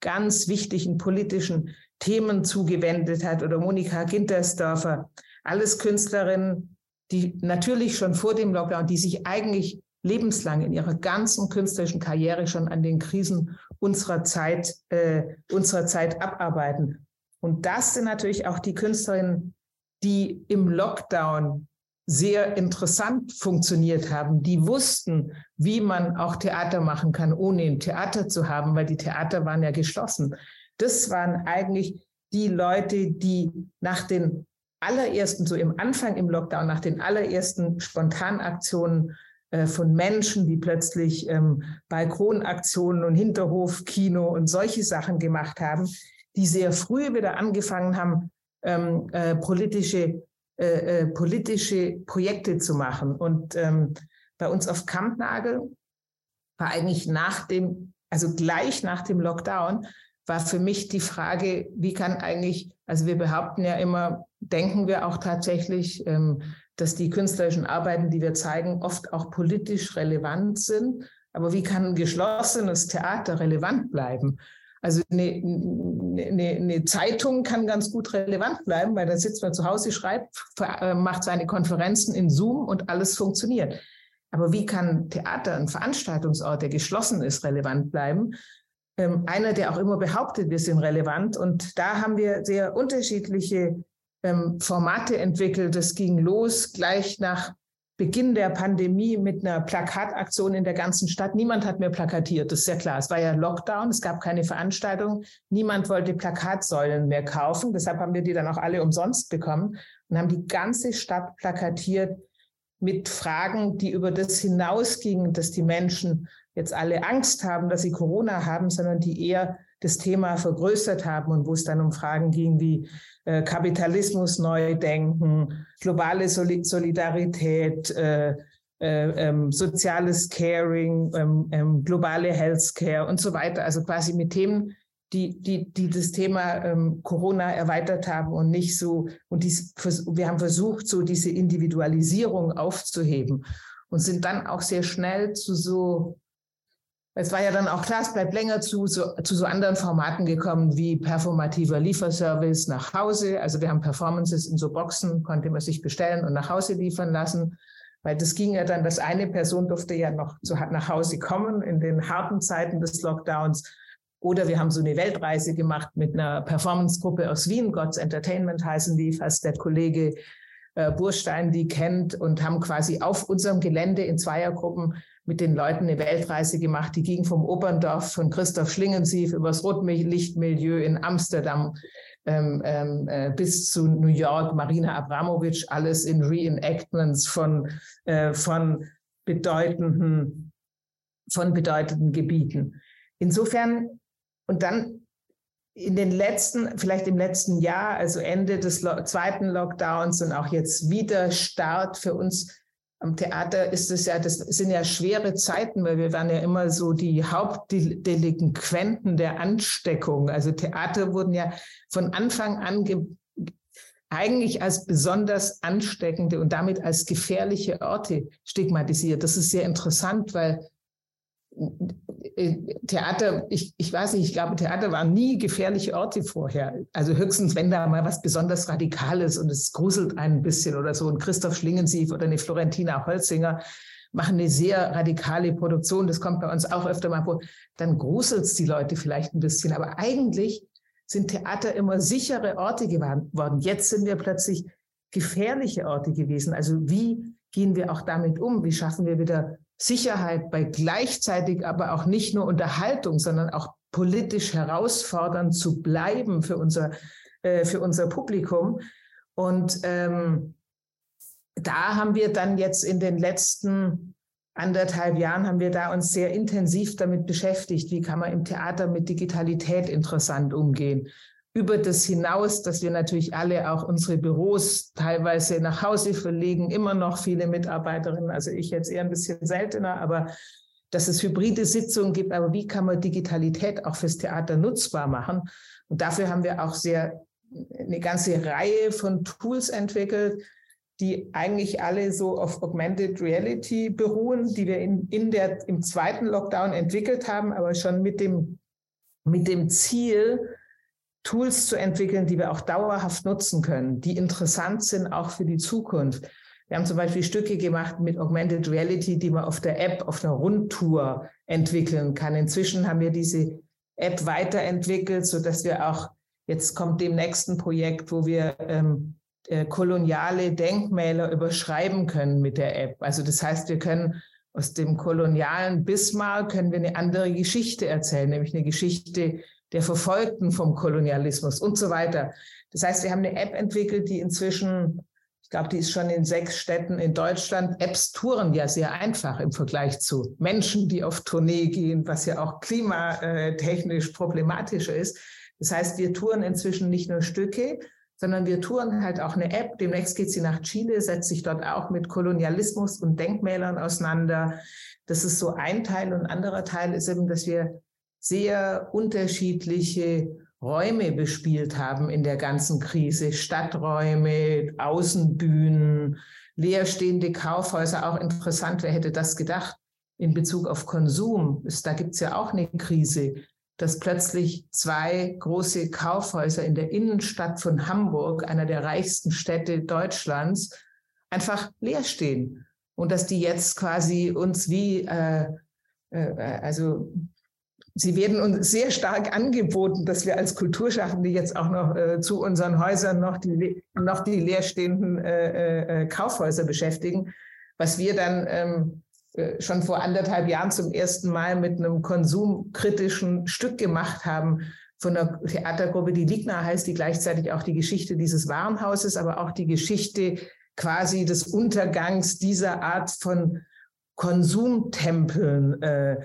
ganz wichtigen politischen Themen zugewendet hat oder Monika Gintersdorfer, alles Künstlerinnen, die natürlich schon vor dem Lockdown, die sich eigentlich lebenslang in ihrer ganzen künstlerischen Karriere schon an den Krisen unserer Zeit, äh, unserer Zeit abarbeiten. Und das sind natürlich auch die Künstlerinnen, die im Lockdown sehr interessant funktioniert haben, die wussten, wie man auch Theater machen kann, ohne ein Theater zu haben, weil die Theater waren ja geschlossen. Das waren eigentlich die Leute, die nach den allerersten, so im Anfang im Lockdown, nach den allerersten Spontanaktionen äh, von Menschen, die plötzlich ähm, Balkonaktionen und Hinterhofkino und solche Sachen gemacht haben, die sehr früh wieder angefangen haben, ähm, äh, politische, äh, äh politische Projekte zu machen. Und ähm, bei uns auf Kampnagel war eigentlich nach dem, also gleich nach dem Lockdown, war für mich die Frage, wie kann eigentlich, also wir behaupten ja immer, denken wir auch tatsächlich, ähm, dass die künstlerischen Arbeiten, die wir zeigen, oft auch politisch relevant sind. Aber wie kann ein geschlossenes Theater relevant bleiben? Also eine, eine, eine, Zeitung kann ganz gut relevant bleiben, weil da sitzt man zu Hause, schreibt, äh, macht seine Konferenzen in Zoom und alles funktioniert. Aber wie kann Theater, ein Veranstaltungsort, der geschlossen ist, relevant bleiben? Ähm, einer, der auch immer behauptet, wir sind relevant. Und da haben wir sehr unterschiedliche ähm, Formate entwickelt. Das ging los gleich nach Beginn der Pandemie mit einer Plakataktion in der ganzen Stadt. Niemand hat mehr plakatiert, das ist ja klar. Es war ja Lockdown, es gab keine Veranstaltung. Niemand wollte Plakatsäulen mehr kaufen. Deshalb haben wir die dann auch alle umsonst bekommen und haben die ganze Stadt plakatiert mit Fragen, die über das hinausgingen, dass die Menschen jetzt alle Angst haben, dass sie Corona haben, sondern die eher das Thema vergrößert haben und wo es dann um Fragen ging wie äh, Kapitalismus neu denken, globale Solidarität, äh, äh, ähm, soziales Caring, ähm, ähm, globale Healthcare und so weiter. Also quasi mit Themen, die, die, die das Thema ähm, Corona erweitert haben und nicht so, und dies, wir haben versucht, so diese Individualisierung aufzuheben und sind dann auch sehr schnell zu so es war ja dann auch klar, es bleibt länger zu so, zu so anderen Formaten gekommen wie performativer Lieferservice nach Hause. Also wir haben Performances in so Boxen, konnte man sich bestellen und nach Hause liefern lassen. Weil das ging ja dann, dass eine Person durfte ja noch zu, nach Hause kommen in den harten Zeiten des Lockdowns. Oder wir haben so eine Weltreise gemacht mit einer Performancegruppe aus Wien, Gods Entertainment heißen die, falls der Kollege äh, Burstein die kennt und haben quasi auf unserem Gelände in Zweiergruppen mit den Leuten eine Weltreise gemacht. Die ging vom Oberndorf von Christoph Schlingensief übers Rotlichtmilieu in Amsterdam ähm, ähm, äh, bis zu New York, Marina Abramovic, alles in Reenactments von, äh, von bedeutenden, von bedeutenden Gebieten. Insofern, und dann in den letzten, vielleicht im letzten Jahr, also Ende des zweiten Lockdowns und auch jetzt wieder Start für uns am Theater ist es ja, das sind ja schwere Zeiten, weil wir waren ja immer so die Hauptdelinquenten der Ansteckung. Also Theater wurden ja von Anfang an eigentlich als besonders ansteckende und damit als gefährliche Orte stigmatisiert. Das ist sehr interessant, weil Theater, ich, ich weiß nicht, ich glaube, Theater waren nie gefährliche Orte vorher. Also höchstens, wenn da mal was besonders Radikales und es gruselt ein bisschen oder so. Und Christoph Schlingensief oder eine Florentina Holzinger machen eine sehr radikale Produktion. Das kommt bei uns auch öfter mal vor. Dann gruselt es die Leute vielleicht ein bisschen. Aber eigentlich sind Theater immer sichere Orte geworden. Jetzt sind wir plötzlich gefährliche Orte gewesen. Also wie gehen wir auch damit um? Wie schaffen wir wieder Sicherheit bei gleichzeitig aber auch nicht nur Unterhaltung, sondern auch politisch herausfordernd zu bleiben für unser, äh, für unser Publikum. Und ähm, da haben wir dann jetzt in den letzten anderthalb Jahren haben wir da uns sehr intensiv damit beschäftigt, wie kann man im Theater mit Digitalität interessant umgehen über das hinaus, dass wir natürlich alle auch unsere Büros teilweise nach Hause verlegen, immer noch viele Mitarbeiterinnen, also ich jetzt eher ein bisschen seltener, aber dass es hybride Sitzungen gibt, aber wie kann man Digitalität auch fürs Theater nutzbar machen? Und dafür haben wir auch sehr eine ganze Reihe von Tools entwickelt, die eigentlich alle so auf Augmented Reality beruhen, die wir in, in der, im zweiten Lockdown entwickelt haben, aber schon mit dem, mit dem Ziel, Tools zu entwickeln, die wir auch dauerhaft nutzen können, die interessant sind auch für die Zukunft. Wir haben zum Beispiel Stücke gemacht mit Augmented Reality, die man auf der App, auf einer Rundtour entwickeln kann. Inzwischen haben wir diese App weiterentwickelt, so dass wir auch, jetzt kommt dem nächsten Projekt, wo wir ähm, äh, koloniale Denkmäler überschreiben können mit der App. Also das heißt, wir können aus dem kolonialen Bismarck können wir eine andere Geschichte erzählen, nämlich eine Geschichte der Verfolgten vom Kolonialismus und so weiter. Das heißt, wir haben eine App entwickelt, die inzwischen, ich glaube, die ist schon in sechs Städten in Deutschland. Apps touren ja sehr einfach im Vergleich zu Menschen, die auf Tournee gehen, was ja auch klimatechnisch problematischer ist. Das heißt, wir touren inzwischen nicht nur Stücke, sondern wir touren halt auch eine App. Demnächst geht sie nach Chile, setzt sich dort auch mit Kolonialismus und Denkmälern auseinander. Das ist so ein Teil. Und ein anderer Teil ist eben, dass wir sehr unterschiedliche Räume bespielt haben in der ganzen Krise. Stadträume, Außenbühnen, leerstehende Kaufhäuser. Auch interessant, wer hätte das gedacht in Bezug auf Konsum? Da gibt es ja auch eine Krise. dass plötzlich zwei große Kaufhäuser in der Innenstadt von Hamburg, einer der reichsten Städte Deutschlands, einfach leer stehen. Und dass die jetzt quasi uns wie, äh, äh, also sie werden uns sehr stark angeboten, dass wir als Kulturschaffende jetzt auch noch äh, zu unseren Häusern noch die, noch die leerstehenden äh, äh, Kaufhäuser beschäftigen, was wir dann ähm, äh, schon vor anderthalb Jahren zum ersten Mal mit einem konsumkritischen Stück gemacht haben von der Theatergruppe, die Ligna heißt, die gleichzeitig auch die Geschichte dieses Warenhauses, aber auch die Geschichte quasi des Untergangs dieser Art von Konsumtempeln äh,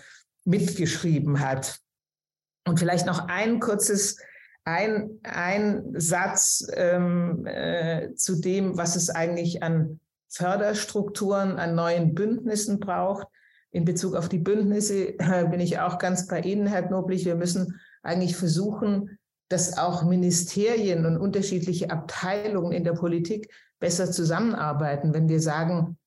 mitgeschrieben hat. Und vielleicht noch ein kurzes, ein, ein Satz ähm, äh, zu dem, was es eigentlich an Förderstrukturen, an neuen Bündnissen braucht. In Bezug auf die Bündnisse äh, bin ich auch ganz bei Ihnen, Herr Knoblich. Wir müssen eigentlich versuchen, dass auch Ministerien und unterschiedliche Abteilungen in der Politik besser zusammenarbeiten. Wenn wir sagen,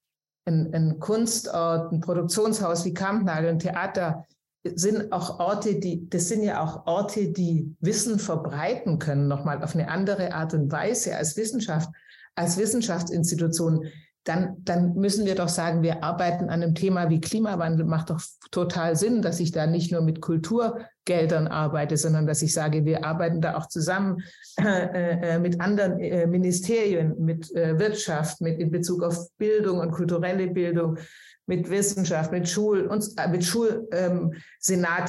ein, ein Kunstort, ein Produktionshaus wie Kampnagel, ein Theater sind auch Orte, die, das sind ja auch Orte, die Wissen verbreiten können, nochmal auf eine andere Art und Weise als Wissenschaft, als Wissenschaftsinstitution dann, dann müssen wir doch sagen, wir arbeiten an einem Thema wie Klimawandel. Macht doch total Sinn, dass ich da nicht nur mit Kulturgeldern arbeite, sondern dass ich sage, wir arbeiten da auch zusammen äh, äh, mit anderen äh, Ministerien, mit äh, Wirtschaft, mit in Bezug auf Bildung und kulturelle Bildung, mit Wissenschaft, mit Schul und äh, mit Schulsenat ähm,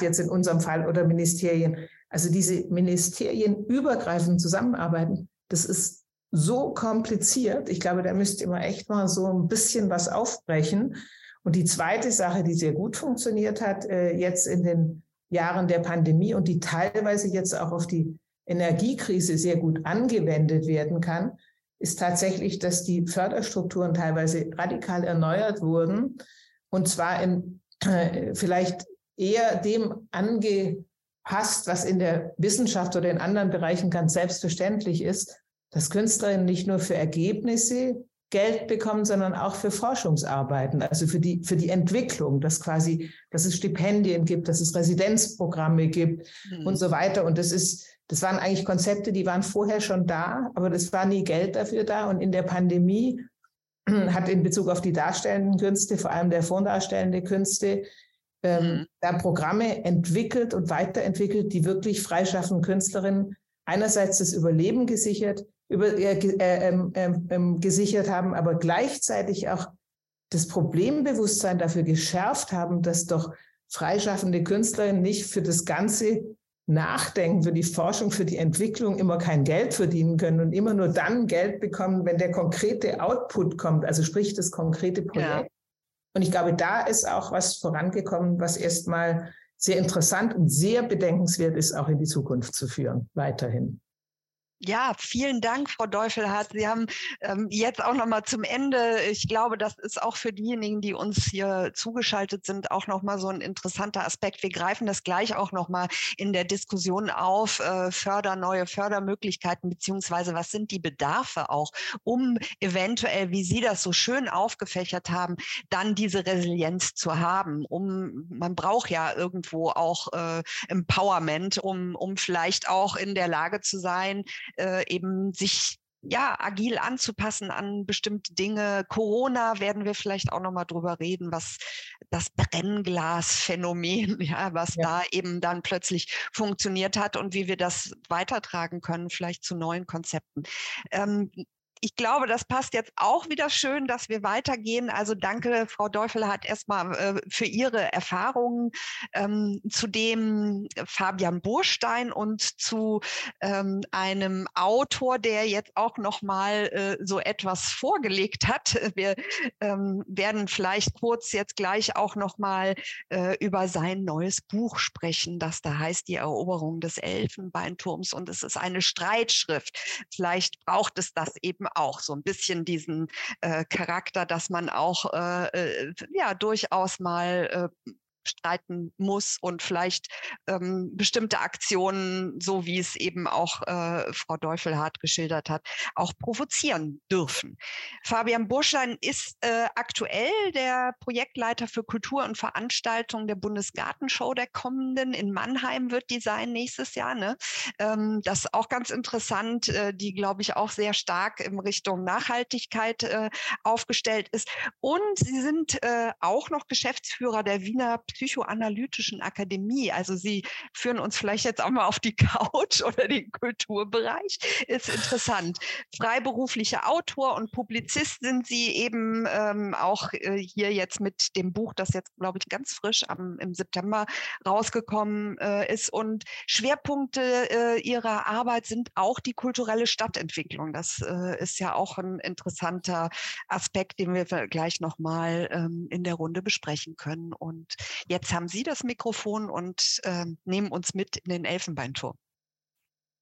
jetzt in unserem Fall oder Ministerien. Also diese Ministerien übergreifend zusammenarbeiten, das ist so kompliziert. Ich glaube, da müsste immer echt mal so ein bisschen was aufbrechen. Und die zweite Sache, die sehr gut funktioniert hat, äh, jetzt in den Jahren der Pandemie und die teilweise jetzt auch auf die Energiekrise sehr gut angewendet werden kann, ist tatsächlich, dass die Förderstrukturen teilweise radikal erneuert wurden. Und zwar in, äh, vielleicht eher dem angepasst, was in der Wissenschaft oder in anderen Bereichen ganz selbstverständlich ist, dass Künstlerinnen nicht nur für Ergebnisse Geld bekommen, sondern auch für Forschungsarbeiten, also für die, für die Entwicklung, dass quasi, dass es Stipendien gibt, dass es Residenzprogramme gibt mhm. und so weiter. Und das ist, das waren eigentlich Konzepte, die waren vorher schon da, aber das war nie Geld dafür da. Und in der Pandemie hat in Bezug auf die darstellenden Künste, vor allem der vordarstellende Künste, ähm, mhm. da Programme entwickelt und weiterentwickelt, die wirklich freischaffenden Künstlerinnen einerseits das Überleben gesichert, über, äh, äh, äh, gesichert haben, aber gleichzeitig auch das Problembewusstsein dafür geschärft haben, dass doch freischaffende Künstlerinnen nicht für das ganze Nachdenken, für die Forschung, für die Entwicklung immer kein Geld verdienen können und immer nur dann Geld bekommen, wenn der konkrete Output kommt, also sprich das konkrete Projekt. Ja. Und ich glaube, da ist auch was vorangekommen, was erstmal sehr interessant und sehr bedenkenswert ist, auch in die Zukunft zu führen, weiterhin. Ja, vielen Dank, Frau Deufelhardt. Sie haben ähm, jetzt auch noch mal zum Ende, ich glaube, das ist auch für diejenigen, die uns hier zugeschaltet sind, auch noch mal so ein interessanter Aspekt. Wir greifen das gleich auch noch mal in der Diskussion auf, äh, Förder, neue Fördermöglichkeiten, beziehungsweise was sind die Bedarfe auch, um eventuell, wie Sie das so schön aufgefächert haben, dann diese Resilienz zu haben. Um, man braucht ja irgendwo auch äh, Empowerment, um, um vielleicht auch in der Lage zu sein, äh, eben sich ja, agil anzupassen an bestimmte Dinge. Corona werden wir vielleicht auch nochmal drüber reden, was das Brennglasphänomen, ja, was ja. da eben dann plötzlich funktioniert hat und wie wir das weitertragen können, vielleicht zu neuen Konzepten. Ähm, ich glaube, das passt jetzt auch wieder schön, dass wir weitergehen. Also danke, Frau Deufelhardt, erstmal äh, für Ihre Erfahrungen ähm, zu dem Fabian Burstein und zu ähm, einem Autor, der jetzt auch noch mal äh, so etwas vorgelegt hat. Wir ähm, werden vielleicht kurz jetzt gleich auch noch mal äh, über sein neues Buch sprechen, das da heißt Die Eroberung des Elfenbeinturms und es ist eine Streitschrift. Vielleicht braucht es das eben auch so ein bisschen diesen äh, Charakter, dass man auch äh, äh ja durchaus mal äh, streiten muss und vielleicht ähm, bestimmte Aktionen, so wie es eben auch äh, Frau Deufelhardt geschildert hat, auch provozieren dürfen. Fabian Burschein ist äh, aktuell der Projektleiter für Kultur und Veranstaltung der Bundesgartenshow der kommenden. In Mannheim wird die sein nächstes Jahr. Ne? Ähm, das ist auch ganz interessant, äh, die, glaube ich, auch sehr stark in Richtung Nachhaltigkeit äh, aufgestellt ist. Und sie sind äh, auch noch Geschäftsführer der Wiener Psychoanalytischen Akademie. Also sie führen uns vielleicht jetzt auch mal auf die Couch oder den Kulturbereich. Ist interessant. Freiberuflicher Autor und Publizist sind sie eben ähm, auch äh, hier jetzt mit dem Buch, das jetzt, glaube ich, ganz frisch am, im September rausgekommen äh, ist. Und Schwerpunkte äh, ihrer Arbeit sind auch die kulturelle Stadtentwicklung. Das äh, ist ja auch ein interessanter Aspekt, den wir gleich nochmal ähm, in der Runde besprechen können. Und jetzt haben Sie das Mikrofon und äh, nehmen uns mit in den Elfenbeinturm.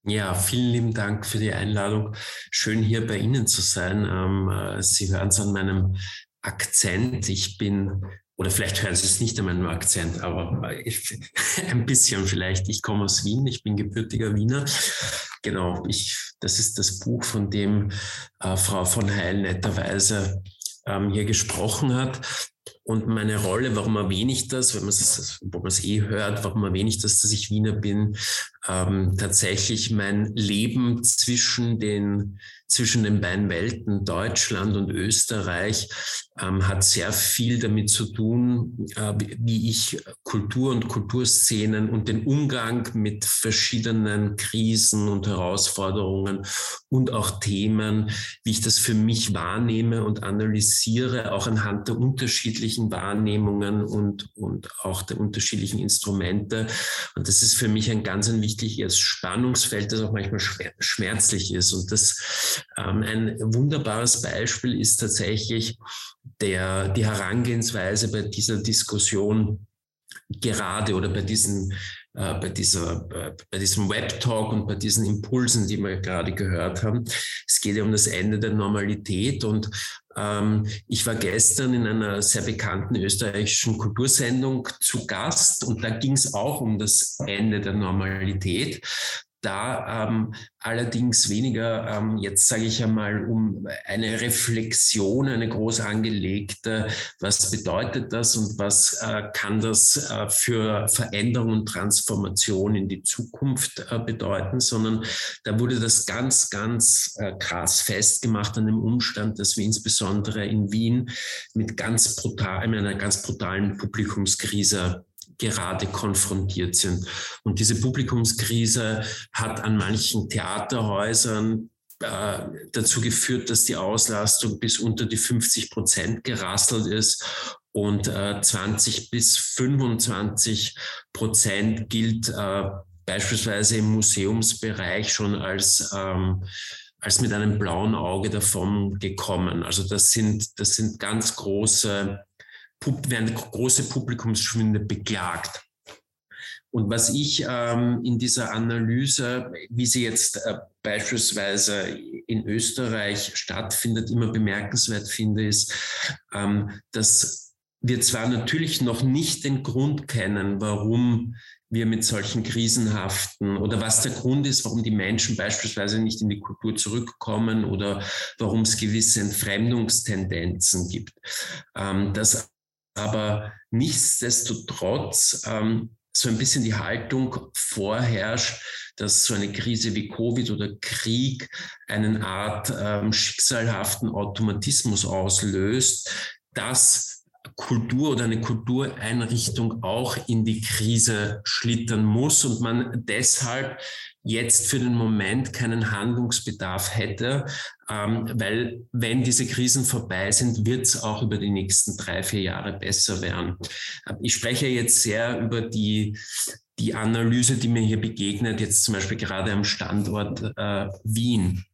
Ja, vielen lieben Dank für die Einladung. Schön hier bei Ihnen zu sein. Ähm, äh, Sie hören es an meinem Akzent. Ich bin, oder vielleicht hören Sie es nicht an meinem Akzent, aber ich, ein bisschen vielleicht. Ich komme aus Wien, ich bin gebürtiger Wiener. Genau, ich, das ist das Buch, von dem äh, Frau von Heil netterweise ähm, hier gesprochen hat. Und meine Rolle, warum erwähne ich das, wenn man es, eh hört, warum erwähne ich das, dass ich Wiener bin, ähm, tatsächlich mein Leben zwischen den zwischen den beiden Welten, Deutschland und Österreich, ähm, hat sehr viel damit zu tun, äh, wie ich Kultur und Kulturszenen und den Umgang mit verschiedenen Krisen und Herausforderungen und auch Themen, wie ich das für mich wahrnehme und analysiere, auch anhand der unterschiedlichen Wahrnehmungen und, und auch der unterschiedlichen Instrumente. Und das ist für mich ein ganz ein wichtiges Spannungsfeld, das auch manchmal schmerzlich ist. Und das ähm, ein wunderbares Beispiel ist tatsächlich der, die Herangehensweise bei dieser Diskussion gerade oder bei diesen äh, bei, dieser, bei diesem Web-Talk und bei diesen Impulsen, die wir gerade gehört haben. Es geht ja um das Ende der Normalität und ich war gestern in einer sehr bekannten österreichischen Kultursendung zu Gast und da ging es auch um das Ende der Normalität da ähm, allerdings weniger, ähm, jetzt sage ich einmal, um eine Reflexion, eine groß angelegte, was bedeutet das und was äh, kann das äh, für Veränderung und Transformation in die Zukunft äh, bedeuten, sondern da wurde das ganz, ganz äh, krass festgemacht an dem Umstand, dass wir insbesondere in Wien mit ganz brutal, einer ganz brutalen Publikumskrise gerade konfrontiert sind. Und diese Publikumskrise hat an manchen Theaterhäusern äh, dazu geführt, dass die Auslastung bis unter die 50 Prozent gerasselt ist und äh, 20 bis 25 Prozent gilt äh, beispielsweise im Museumsbereich schon als ähm, als mit einem blauen Auge davon gekommen. Also das sind, das sind ganz große werden große Publikumsschwinde beklagt. Und was ich ähm, in dieser Analyse, wie sie jetzt äh, beispielsweise in Österreich stattfindet, immer bemerkenswert finde, ist, ähm, dass wir zwar natürlich noch nicht den Grund kennen, warum wir mit solchen Krisen haften oder was der Grund ist, warum die Menschen beispielsweise nicht in die Kultur zurückkommen oder warum es gewisse Entfremdungstendenzen gibt. Ähm, dass aber nichtsdestotrotz ähm, so ein bisschen die Haltung vorherrscht, dass so eine Krise wie Covid oder Krieg eine Art ähm, schicksalhaften Automatismus auslöst, dass Kultur oder eine Kultureinrichtung auch in die Krise schlittern muss und man deshalb jetzt für den Moment keinen Handlungsbedarf hätte, ähm, weil wenn diese Krisen vorbei sind, wird es auch über die nächsten drei, vier Jahre besser werden. Ich spreche jetzt sehr über die, die Analyse, die mir hier begegnet, jetzt zum Beispiel gerade am Standort äh, Wien.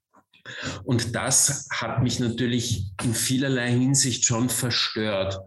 Und das hat mich natürlich in vielerlei Hinsicht schon verstört.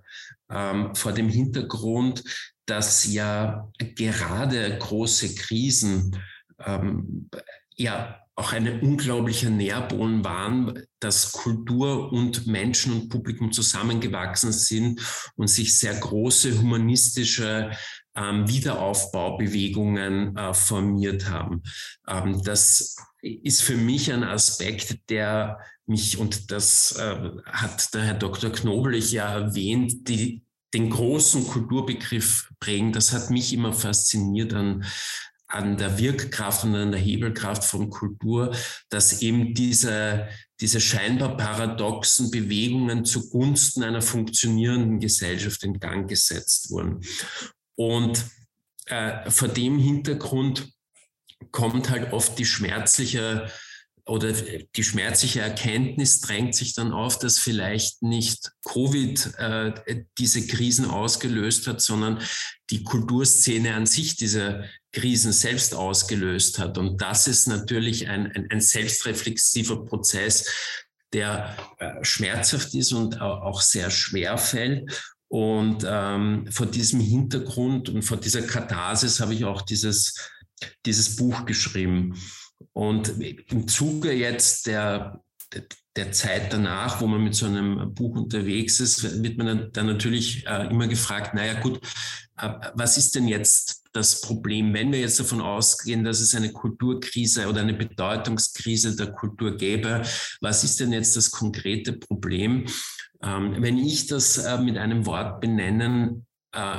Ähm, vor dem Hintergrund, dass ja gerade große Krisen ähm, ja auch ein unglaublicher Nährboden waren, dass Kultur und Menschen und Publikum zusammengewachsen sind und sich sehr große humanistische ähm, Wiederaufbaubewegungen äh, formiert haben. Ähm, das ist für mich ein Aspekt, der mich, und das äh, hat der Herr Dr. Knoblich ja erwähnt, die, den großen Kulturbegriff prägen. Das hat mich immer fasziniert an, an der Wirkkraft und an der Hebelkraft von Kultur, dass eben diese, diese scheinbar paradoxen Bewegungen zugunsten einer funktionierenden Gesellschaft in Gang gesetzt wurden. Und äh, vor dem Hintergrund kommt halt oft die schmerzliche oder die schmerzliche Erkenntnis drängt sich dann auf, dass vielleicht nicht Covid äh, diese Krisen ausgelöst hat, sondern die Kulturszene an sich diese Krisen selbst ausgelöst hat. Und das ist natürlich ein, ein, ein selbstreflexiver Prozess, der äh, schmerzhaft ist und auch sehr schwer fällt. Und ähm, vor diesem Hintergrund und vor dieser Katharsis habe ich auch dieses, dieses Buch geschrieben. Und im Zuge jetzt der, der Zeit danach, wo man mit so einem Buch unterwegs ist, wird man dann, natürlich äh, immer gefragt, naja gut, äh, was ist denn jetzt das Problem, wenn wir jetzt davon ausgehen, dass es eine Kulturkrise oder eine Bedeutungskrise der Kultur gäbe, was ist denn jetzt das konkrete Problem? Ähm, wenn ich das äh, mit einem Wort benennen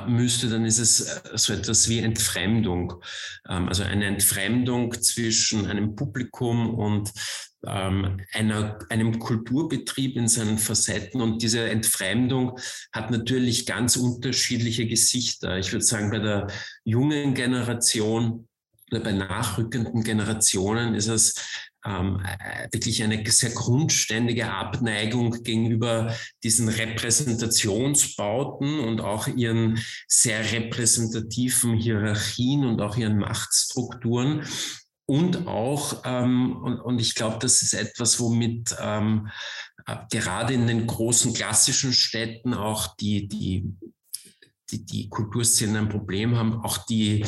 müsste, dann ist es äh, so etwas wie Entfremdung. Ähm, also eine Entfremdung zwischen einem Publikum und ähm, einer, einem Kulturbetrieb in seinen Facetten. Und diese Entfremdung hat natürlich ganz unterschiedliche Gesichter. Ich würde sagen, bei der jungen Generation oder bei nachrückenden Generationen ist es ähm, äh, wirklich eine sehr grundständige Abneigung gegenüber diesen Repräsentationsbauten und auch ihren sehr repräsentativen Hierarchien und auch ihren Machtstrukturen. Und auch, ähm, und, und ich glaube, das ist etwas, womit ähm, äh, gerade in den großen klassischen Städten auch die, die, die, die Kulturszenen ein Problem haben, auch die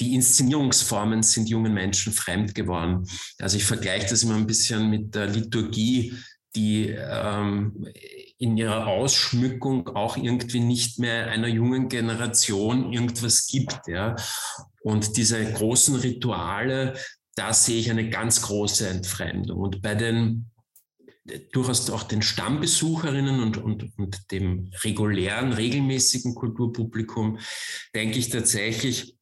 die Inszenierungsformen sind jungen Menschen fremd geworden. Also ich vergleiche das immer ein bisschen mit der Liturgie, die ähm, in ihrer Ausschmückung auch irgendwie nicht mehr einer jungen Generation irgendwas gibt. Ja. Und diese großen Rituale, da sehe ich eine ganz große Entfremdung. Und bei den durchaus auch den Stammbesucherinnen und, und, und dem regulären, regelmäßigen Kulturpublikum denke ich tatsächlich,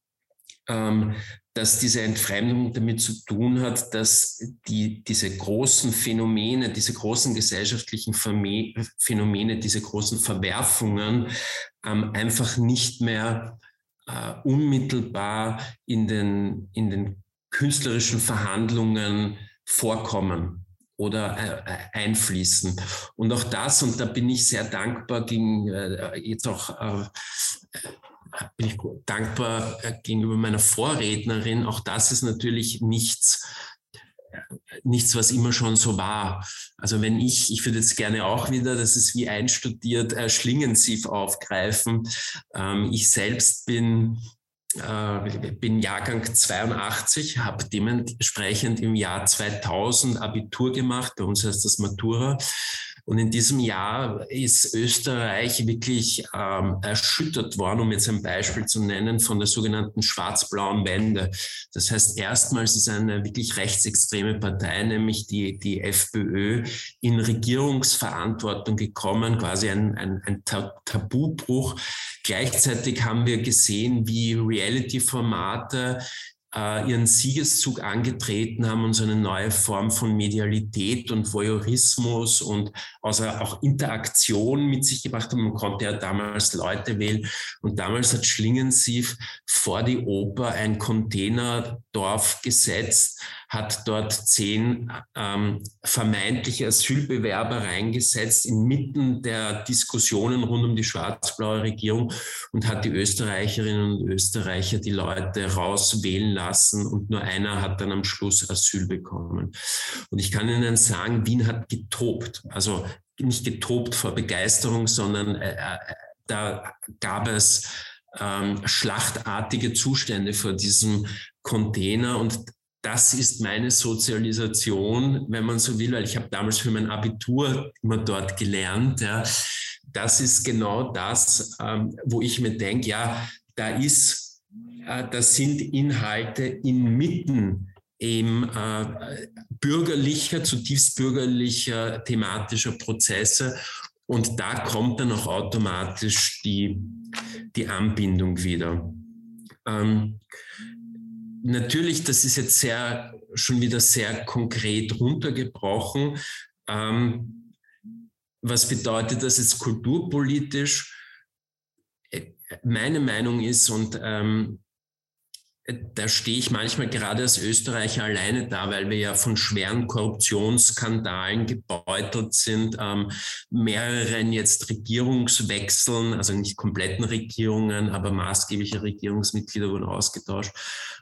ähm, dass diese Entfremdung damit zu tun hat, dass die, diese großen Phänomene, diese großen gesellschaftlichen Phänomene, diese großen Verwerfungen ähm, einfach nicht mehr äh, unmittelbar in den, in den künstlerischen Verhandlungen vorkommen oder äh, einfließen. Und auch das, und da bin ich sehr dankbar gegen äh, jetzt auch äh, bin ich dankbar äh, gegenüber meiner Vorrednerin. Auch das ist natürlich nichts, äh, nichts, was immer schon so war. Also wenn ich, ich würde jetzt gerne auch wieder, das ist wie einstudiert, äh, Schlingensief aufgreifen. Ähm, ich selbst bin äh, bin Jahrgang 82, habe dementsprechend im Jahr 2000 Abitur gemacht, bei uns heißt das Matura und in diesem Jahr ist Österreich wirklich ähm, erschüttert worden, um jetzt ein Beispiel zu nennen, von der sogenannten schwarz-blauen Wende. Das heißt, erstmals ist eine wirklich rechtsextreme Partei, nämlich die, die FPÖ, in Regierungsverantwortung gekommen, quasi ein, ein, ein Tabubruch. Gleichzeitig haben wir gesehen, wie Reality-Formate äh, ihren Siegeszug angetreten haben und so eine neue Form von Medialität und Voyeurismus und also auch Interaktion mit sich gebracht haben. Man konnte ja damals Leute wählen und damals hat Schlingensief vor die Oper ein Containerdorf gesetzt, hat dort zehn ähm, vermeintliche Asylbewerber reingesetzt inmitten der Diskussionen rund um die schwarz-blaue Regierung und hat die Österreicherinnen und Österreicher die Leute rauswählen lassen und nur einer hat dann am Schluss Asyl bekommen. Und ich kann Ihnen sagen, Wien hat getobt. Also nicht getobt vor Begeisterung, sondern äh, äh, da gab es ähm, schlachtartige Zustände vor diesem Container und das ist meine Sozialisation, wenn man so will, weil ich habe damals für mein Abitur immer dort gelernt. Ja. Das ist genau das, ähm, wo ich mir denke, ja, da ist, das sind Inhalte inmitten eben äh, bürgerlicher, zutiefst bürgerlicher thematischer Prozesse. Und da kommt dann auch automatisch die, die Anbindung wieder. Ähm, natürlich, das ist jetzt sehr, schon wieder sehr konkret runtergebrochen. Ähm, was bedeutet das jetzt kulturpolitisch? Äh, meine Meinung ist, und ähm, da stehe ich manchmal gerade als Österreicher alleine da, weil wir ja von schweren Korruptionsskandalen gebeutelt sind, ähm, mehreren jetzt Regierungswechseln, also nicht kompletten Regierungen, aber maßgebliche Regierungsmitglieder wurden ausgetauscht.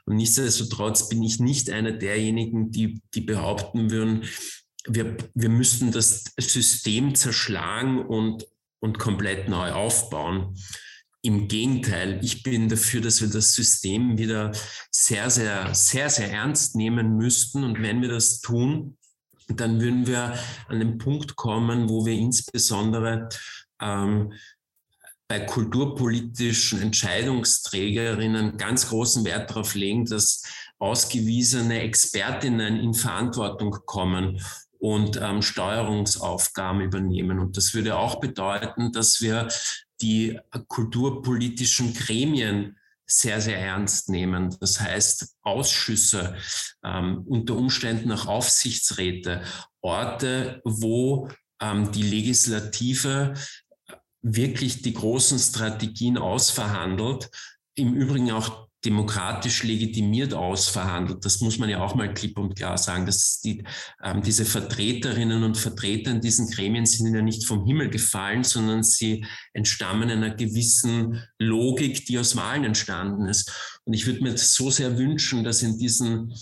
Und nichtsdestotrotz bin ich nicht einer derjenigen, die, die behaupten würden, wir, wir müssten das System zerschlagen und, und komplett neu aufbauen. Im Gegenteil, ich bin dafür, dass wir das System wieder sehr, sehr, sehr, sehr ernst nehmen müssten. Und wenn wir das tun, dann würden wir an den Punkt kommen, wo wir insbesondere ähm, bei kulturpolitischen Entscheidungsträgerinnen ganz großen Wert darauf legen, dass ausgewiesene Expertinnen in Verantwortung kommen und ähm, Steuerungsaufgaben übernehmen. Und das würde auch bedeuten, dass wir die kulturpolitischen Gremien sehr, sehr ernst nehmen. Das heißt, Ausschüsse, ähm, unter Umständen auch Aufsichtsräte, Orte, wo ähm, die Legislative wirklich die großen Strategien ausverhandelt, im Übrigen auch demokratisch legitimiert ausverhandelt. Das muss man ja auch mal klipp und klar sagen. Dass die, ähm, diese Vertreterinnen und Vertreter in diesen Gremien sind ja nicht vom Himmel gefallen, sondern sie entstammen einer gewissen Logik, die aus Wahlen entstanden ist. Und ich würde mir so sehr wünschen, dass in diesen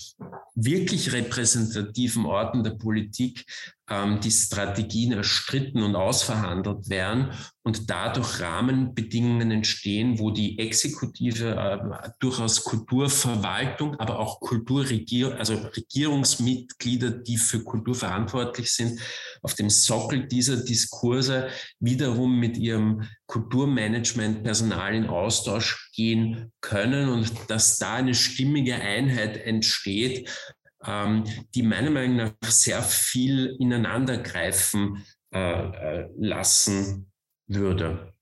wirklich repräsentativen Orten der Politik ähm, die Strategien erstritten und ausverhandelt werden und dadurch Rahmenbedingungen entstehen, wo die Exekutive äh, durchaus Kulturverwaltung, aber auch Kulturregierung, also Regierungsmitglieder, die für Kultur verantwortlich sind, auf dem Sockel dieser Diskurse wiederum mit ihrem Kulturmanagement Personal in Austausch gehen können und dass da eine stimmige Einheit entsteht, ähm, die meiner Meinung nach sehr viel ineinandergreifen äh, äh, lassen würde.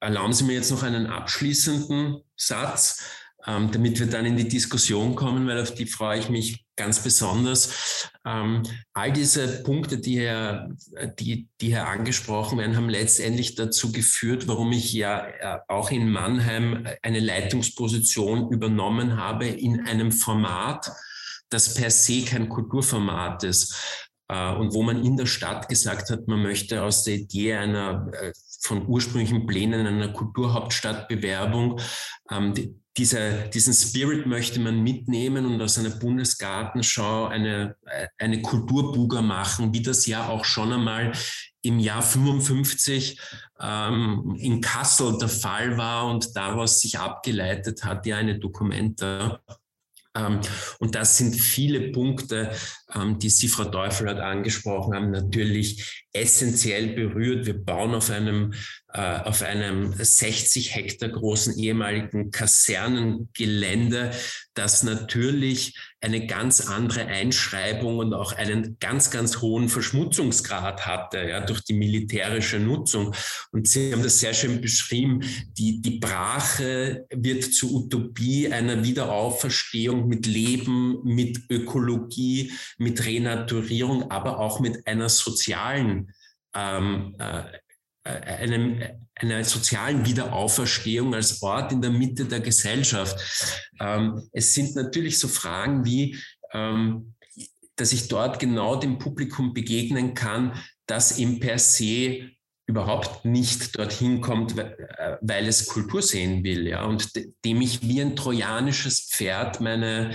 Erlauben Sie mir jetzt noch einen abschließenden Satz, ähm, damit wir dann in die Diskussion kommen, weil auf die freue ich mich ganz besonders. Ähm, all diese Punkte, die hier, die, die hier angesprochen werden, haben letztendlich dazu geführt, warum ich ja äh, auch in Mannheim eine Leitungsposition übernommen habe in einem Format, das per se kein Kulturformat ist äh, und wo man in der Stadt gesagt hat, man möchte aus der Idee einer äh, von ursprünglichen Plänen einer Kulturhauptstadtbewerbung ähm, die, dieser, diesen Spirit möchte man mitnehmen und aus einer Bundesgartenschau eine, äh, eine Kulturbuga machen, wie das ja auch schon einmal im Jahr 55 ähm, in Kassel der Fall war und daraus sich abgeleitet hat, ja eine Dokumente. Ähm, und das sind viele Punkte, ähm, die Sie, Frau Teufel, hat angesprochen haben, natürlich essentiell berührt. Wir bauen auf einem, auf einem 60 Hektar großen ehemaligen Kasernengelände, das natürlich eine ganz andere Einschreibung und auch einen ganz, ganz hohen Verschmutzungsgrad hatte, ja, durch die militärische Nutzung. Und Sie haben das sehr schön beschrieben. Die, die Brache wird zur Utopie einer Wiederauferstehung mit Leben, mit Ökologie, mit Renaturierung, aber auch mit einer sozialen, ähm, äh, äh, einem, einer sozialen Wiederauferstehung als Ort in der Mitte der Gesellschaft. Ähm, es sind natürlich so Fragen wie, ähm, dass ich dort genau dem Publikum begegnen kann, das im per se überhaupt nicht dorthin kommt, äh, weil es Kultur sehen will, ja, und dem ich wie ein trojanisches Pferd meine,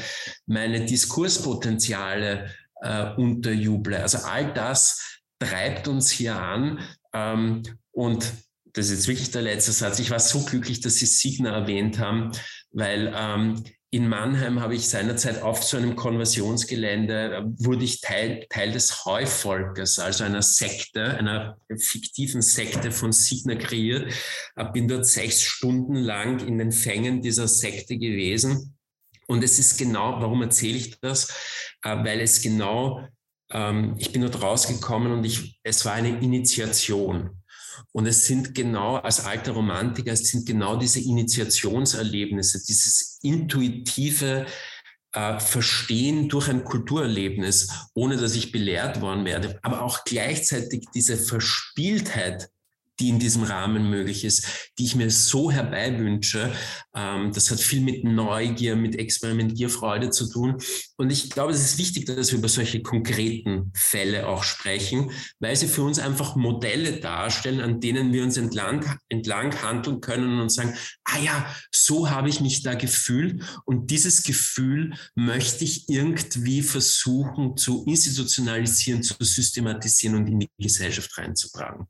meine Diskurspotenziale äh, unterjuble. Also all das treibt uns hier an. Ähm, und das ist jetzt wirklich der letzte Satz. Ich war so glücklich, dass Sie Signa erwähnt haben, weil ähm, in Mannheim habe ich seinerzeit auf so einem Konversionsgelände, wurde ich Teil, Teil des Heuvolkes, also einer Sekte, einer fiktiven Sekte von Signa kreiert. Bin dort sechs Stunden lang in den Fängen dieser Sekte gewesen. Und es ist genau, warum erzähle ich das? Äh, weil es genau, ähm, ich bin dort rausgekommen und ich, es war eine Initiation. Und es sind genau, als alter Romantiker, es sind genau diese Initiationserlebnisse, dieses intuitive äh, Verstehen durch ein Kulturerlebnis, ohne dass ich belehrt worden werde, aber auch gleichzeitig diese Verspieltheit die in diesem Rahmen möglich ist, die ich mir so herbeiwünsche. Ähm, das hat viel mit Neugier, mit Experimentierfreude zu tun. Und ich glaube, es ist wichtig, dass wir über solche konkreten Fälle auch sprechen, weil sie für uns einfach Modelle darstellen, an denen wir uns entlang, entlang handeln können und sagen, ah ja, so habe ich mich da gefühlt. Und dieses Gefühl möchte ich irgendwie versuchen zu institutionalisieren, zu systematisieren und in die Gesellschaft reinzutragen.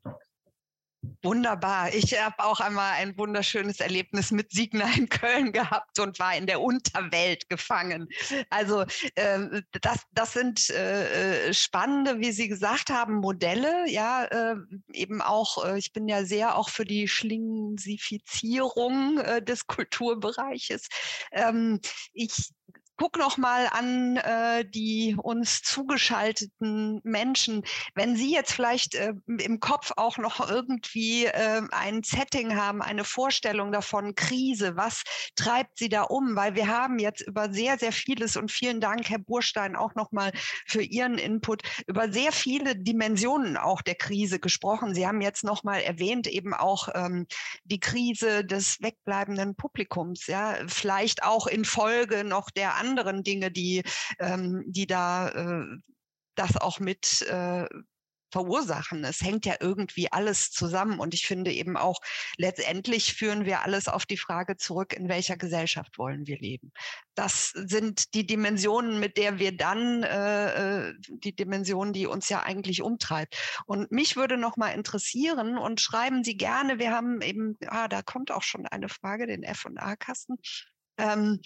Wunderbar. Ich habe auch einmal ein wunderschönes Erlebnis mit Signa in Köln gehabt und war in der Unterwelt gefangen. Also äh, das, das sind äh, äh, spannende, wie Sie gesagt haben, Modelle. Ja, äh, eben auch, äh, ich bin ja sehr auch für die Schlingensifizierung äh, des Kulturbereiches. Ähm, ich guck noch mal an äh, die uns zugeschalteten Menschen. Wenn Sie jetzt vielleicht äh, im Kopf auch noch irgendwie äh, ein Setting haben, eine Vorstellung davon, Krise, was treibt Sie da um? Weil wir haben jetzt über sehr, sehr vieles und vielen Dank, Herr Burstein, auch noch mal für Ihren Input, über sehr viele Dimensionen auch der Krise gesprochen. Sie haben jetzt noch mal erwähnt, eben auch ähm, die Krise des wegbleibenden Publikums, ja, vielleicht auch in Folge noch der anderen Dinge, die, ähm, die da äh, das auch mit äh, verursachen. Es hängt ja irgendwie alles zusammen. Und ich finde eben auch, letztendlich führen wir alles auf die Frage zurück, in welcher Gesellschaft wollen wir leben. Das sind die Dimensionen, mit der wir dann, äh, äh die Dimensionen, die uns ja eigentlich umtreibt. Und mich würde noch mal interessieren und schreiben Sie gerne, wir haben eben, ah, da kommt auch schon eine Frage, den F&A-Kasten. Ähm,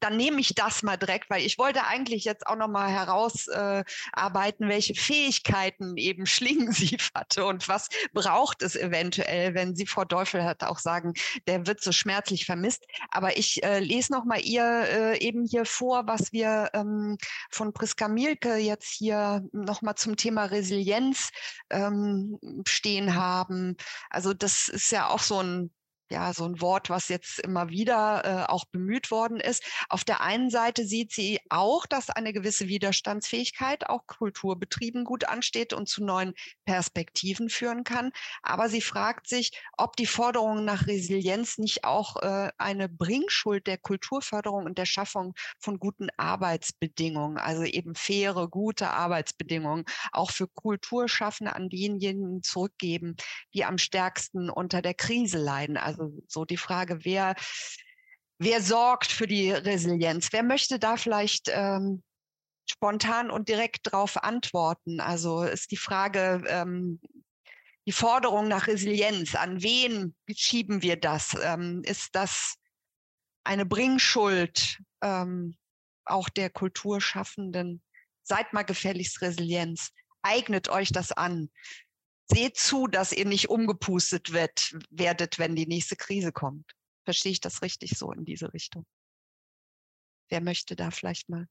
dann nehme ich das mal direkt, weil ich wollte eigentlich jetzt auch noch mal herausarbeiten, äh, welche Fähigkeiten eben Schlingensief hatte und was braucht es eventuell, wenn sie Frau Teufel hat auch sagen, der wird so schmerzlich vermisst. Aber ich äh, lese noch mal ihr äh, eben hier vor, was wir ähm, von Priska Mielke jetzt hier noch mal zum Thema Resilienz ähm, stehen haben. Also das ist ja auch so ein ja, so ein Wort, was jetzt immer wieder äh, auch bemüht worden ist. Auf der einen Seite sieht sie auch, dass eine gewisse Widerstandsfähigkeit auch Kulturbetrieben gut ansteht und zu neuen Perspektiven führen kann. Aber sie fragt sich, ob die Forderung nach Resilienz nicht auch äh, eine Bringschuld der Kulturförderung und der Schaffung von guten Arbeitsbedingungen, also eben faire, gute Arbeitsbedingungen, auch für Kulturschaffende an diejenigen zurückgeben, die am stärksten unter der Krise leiden. Also also so die Frage, wer, wer sorgt für die Resilienz? Wer möchte da vielleicht ähm, spontan und direkt darauf antworten? Also ist die Frage, ähm, die Forderung nach Resilienz, an wen schieben wir das? Ähm, ist das eine Bringschuld ähm, auch der Kulturschaffenden? Seid mal gefälligst Resilienz. Eignet euch das an seht zu, dass ihr nicht umgepustet wird, werdet, wenn die nächste Krise kommt. Verstehe ich das richtig so in diese Richtung? Wer möchte da vielleicht mal?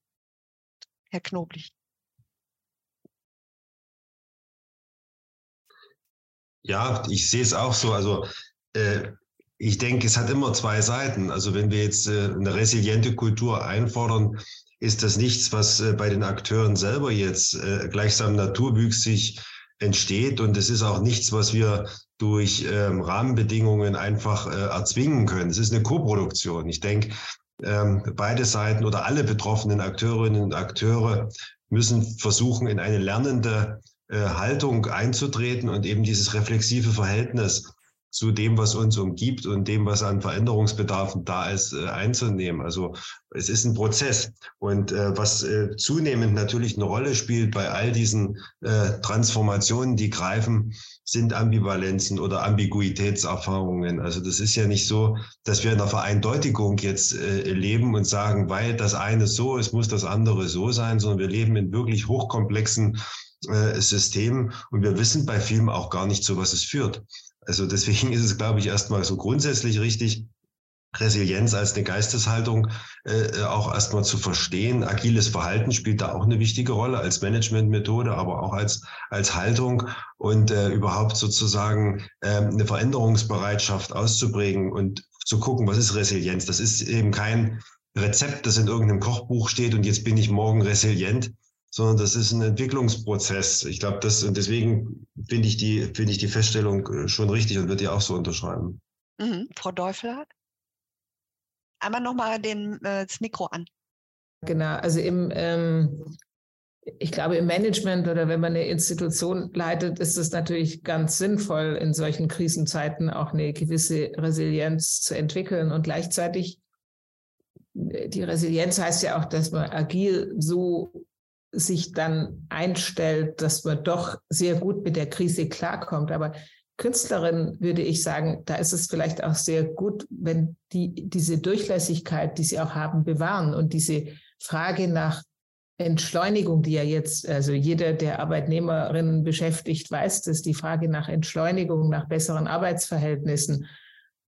Herr Knoblich. Ja, ich sehe es auch so. Also äh, ich denke, es hat immer zwei Seiten. Also wenn wir jetzt äh, eine resiliente Kultur einfordern, ist das nichts, was äh, bei den Akteuren selber jetzt äh, gleichsam naturwüchsig entsteht. Und es ist auch nichts, was wir durch ähm, Rahmenbedingungen einfach äh, erzwingen können. Es ist eine Koproduktion. Ich denke, ähm, beide Seiten oder alle betroffenen Akteurinnen und Akteure müssen versuchen, in eine lernende äh, Haltung einzutreten und eben dieses reflexive Verhältnis zu dem, was uns umgibt und dem, was an Veränderungsbedarfen da ist, äh, einzunehmen. Also es ist ein Prozess. Und äh, was äh, zunehmend natürlich eine Rolle spielt bei all diesen äh, Transformationen, die greifen, sind Ambivalenzen oder Ambiguitätserfahrungen. Also das ist ja nicht so, dass wir in einer Vereindeutigung jetzt äh, leben und sagen, weil das eine so ist, muss das andere so sein, sondern wir leben in wirklich hochkomplexen äh, Systemen und wir wissen bei Filmen auch gar nicht, zu was es führt. Also deswegen ist es, glaube ich, erstmal so grundsätzlich richtig, Resilienz als eine Geisteshaltung äh, auch erstmal zu verstehen. Agiles Verhalten spielt da auch eine wichtige Rolle als Managementmethode, aber auch als, als Haltung und äh, überhaupt sozusagen äh, eine Veränderungsbereitschaft auszubringen und zu gucken, was ist Resilienz. Das ist eben kein Rezept, das in irgendeinem Kochbuch steht und jetzt bin ich morgen resilient, sondern das ist ein Entwicklungsprozess. Ich glaube, das und deswegen finde ich die finde ich die Feststellung äh, schon richtig und würde die auch so unterschreiben. Mhm. Frau Deufelhardt? Einmal nochmal den, äh, das Mikro an. Genau, also im, ähm, ich glaube, im Management oder wenn man eine Institution leitet, ist es natürlich ganz sinnvoll, in solchen Krisenzeiten auch eine gewisse Resilienz zu entwickeln. Und gleichzeitig, äh, die Resilienz heißt ja auch, dass man agil so sich dann einstellt, dass man doch sehr gut mit der Krise klarkommt. Aber Künstlerin würde ich sagen, da ist es vielleicht auch sehr gut, wenn die diese Durchlässigkeit, die sie auch haben, bewahren und diese Frage nach Entschleunigung, die ja jetzt, also jeder, der Arbeitnehmerinnen beschäftigt, weiß dass die Frage nach Entschleunigung, nach besseren Arbeitsverhältnissen,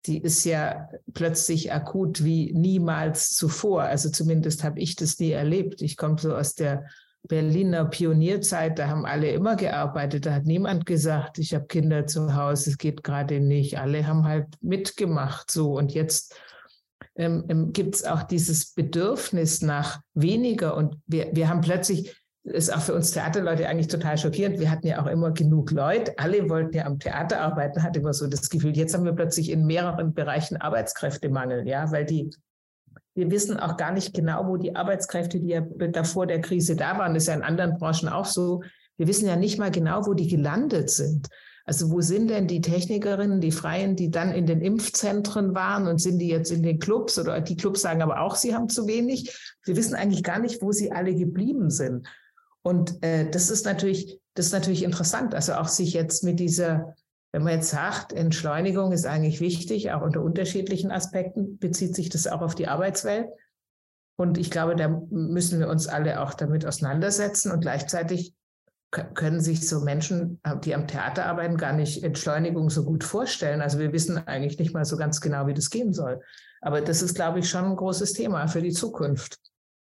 die ist ja plötzlich akut wie niemals zuvor. Also zumindest habe ich das nie erlebt. Ich komme so aus der Berliner Pionierzeit, da haben alle immer gearbeitet. Da hat niemand gesagt, ich habe Kinder zu Hause, es geht gerade nicht. Alle haben halt mitgemacht so. Und jetzt ähm, ähm gibt es auch dieses Bedürfnis nach weniger. Und wir, wir haben plötzlich, ist auch für uns Theaterleute eigentlich total schockierend. Wir hatten ja auch immer genug Leute. Alle wollten ja am Theater arbeiten, hatte immer so das Gefühl. Jetzt haben wir plötzlich in mehreren Bereichen Arbeitskräftemangel, ja, weil die wir wissen auch gar nicht genau, wo die Arbeitskräfte, die ja davor der Krise da waren, das ist ja in anderen Branchen auch so. Wir wissen ja nicht mal genau, wo die gelandet sind. Also wo sind denn die Technikerinnen, die Freien, die dann in den Impfzentren waren und sind die jetzt in den Clubs oder die Clubs sagen aber auch, sie haben zu wenig. Wir wissen eigentlich gar nicht, wo sie alle geblieben sind. Und äh, das ist natürlich, das ist natürlich interessant. Also auch sich jetzt mit dieser wenn man jetzt sagt, Entschleunigung ist eigentlich wichtig, auch unter unterschiedlichen Aspekten, bezieht sich das auch auf die Arbeitswelt. Und ich glaube, da müssen wir uns alle auch damit auseinandersetzen. Und gleichzeitig können sich so Menschen, die am Theater arbeiten, gar nicht Entschleunigung so gut vorstellen. Also wir wissen eigentlich nicht mal so ganz genau, wie das gehen soll. Aber das ist, glaube ich, schon ein großes Thema für die Zukunft.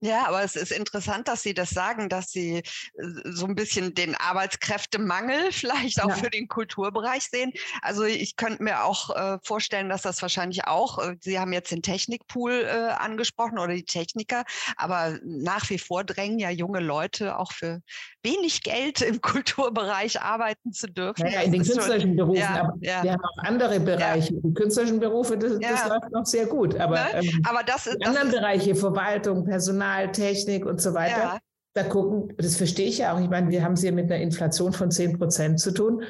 Ja, aber es ist interessant, dass Sie das sagen, dass Sie äh, so ein bisschen den Arbeitskräftemangel vielleicht auch ja. für den Kulturbereich sehen. Also ich könnte mir auch äh, vorstellen, dass das wahrscheinlich auch, äh, Sie haben jetzt den Technikpool äh, angesprochen oder die Techniker, aber nach wie vor drängen ja junge Leute auch für wenig Geld im Kulturbereich arbeiten zu dürfen. Ja, in den künstlerischen schon, Berufen, ja, aber ja. wir haben auch andere Bereiche. Die künstlerischen Berufe, das, das läuft noch sehr gut. Aber, ne? ähm, aber das ist, die anderen das Bereiche, Verwaltung, Personal, Technik und so weiter, da gucken, das verstehe ich ja auch. Ich meine, wir haben es hier mit einer Inflation von 10 Prozent zu tun.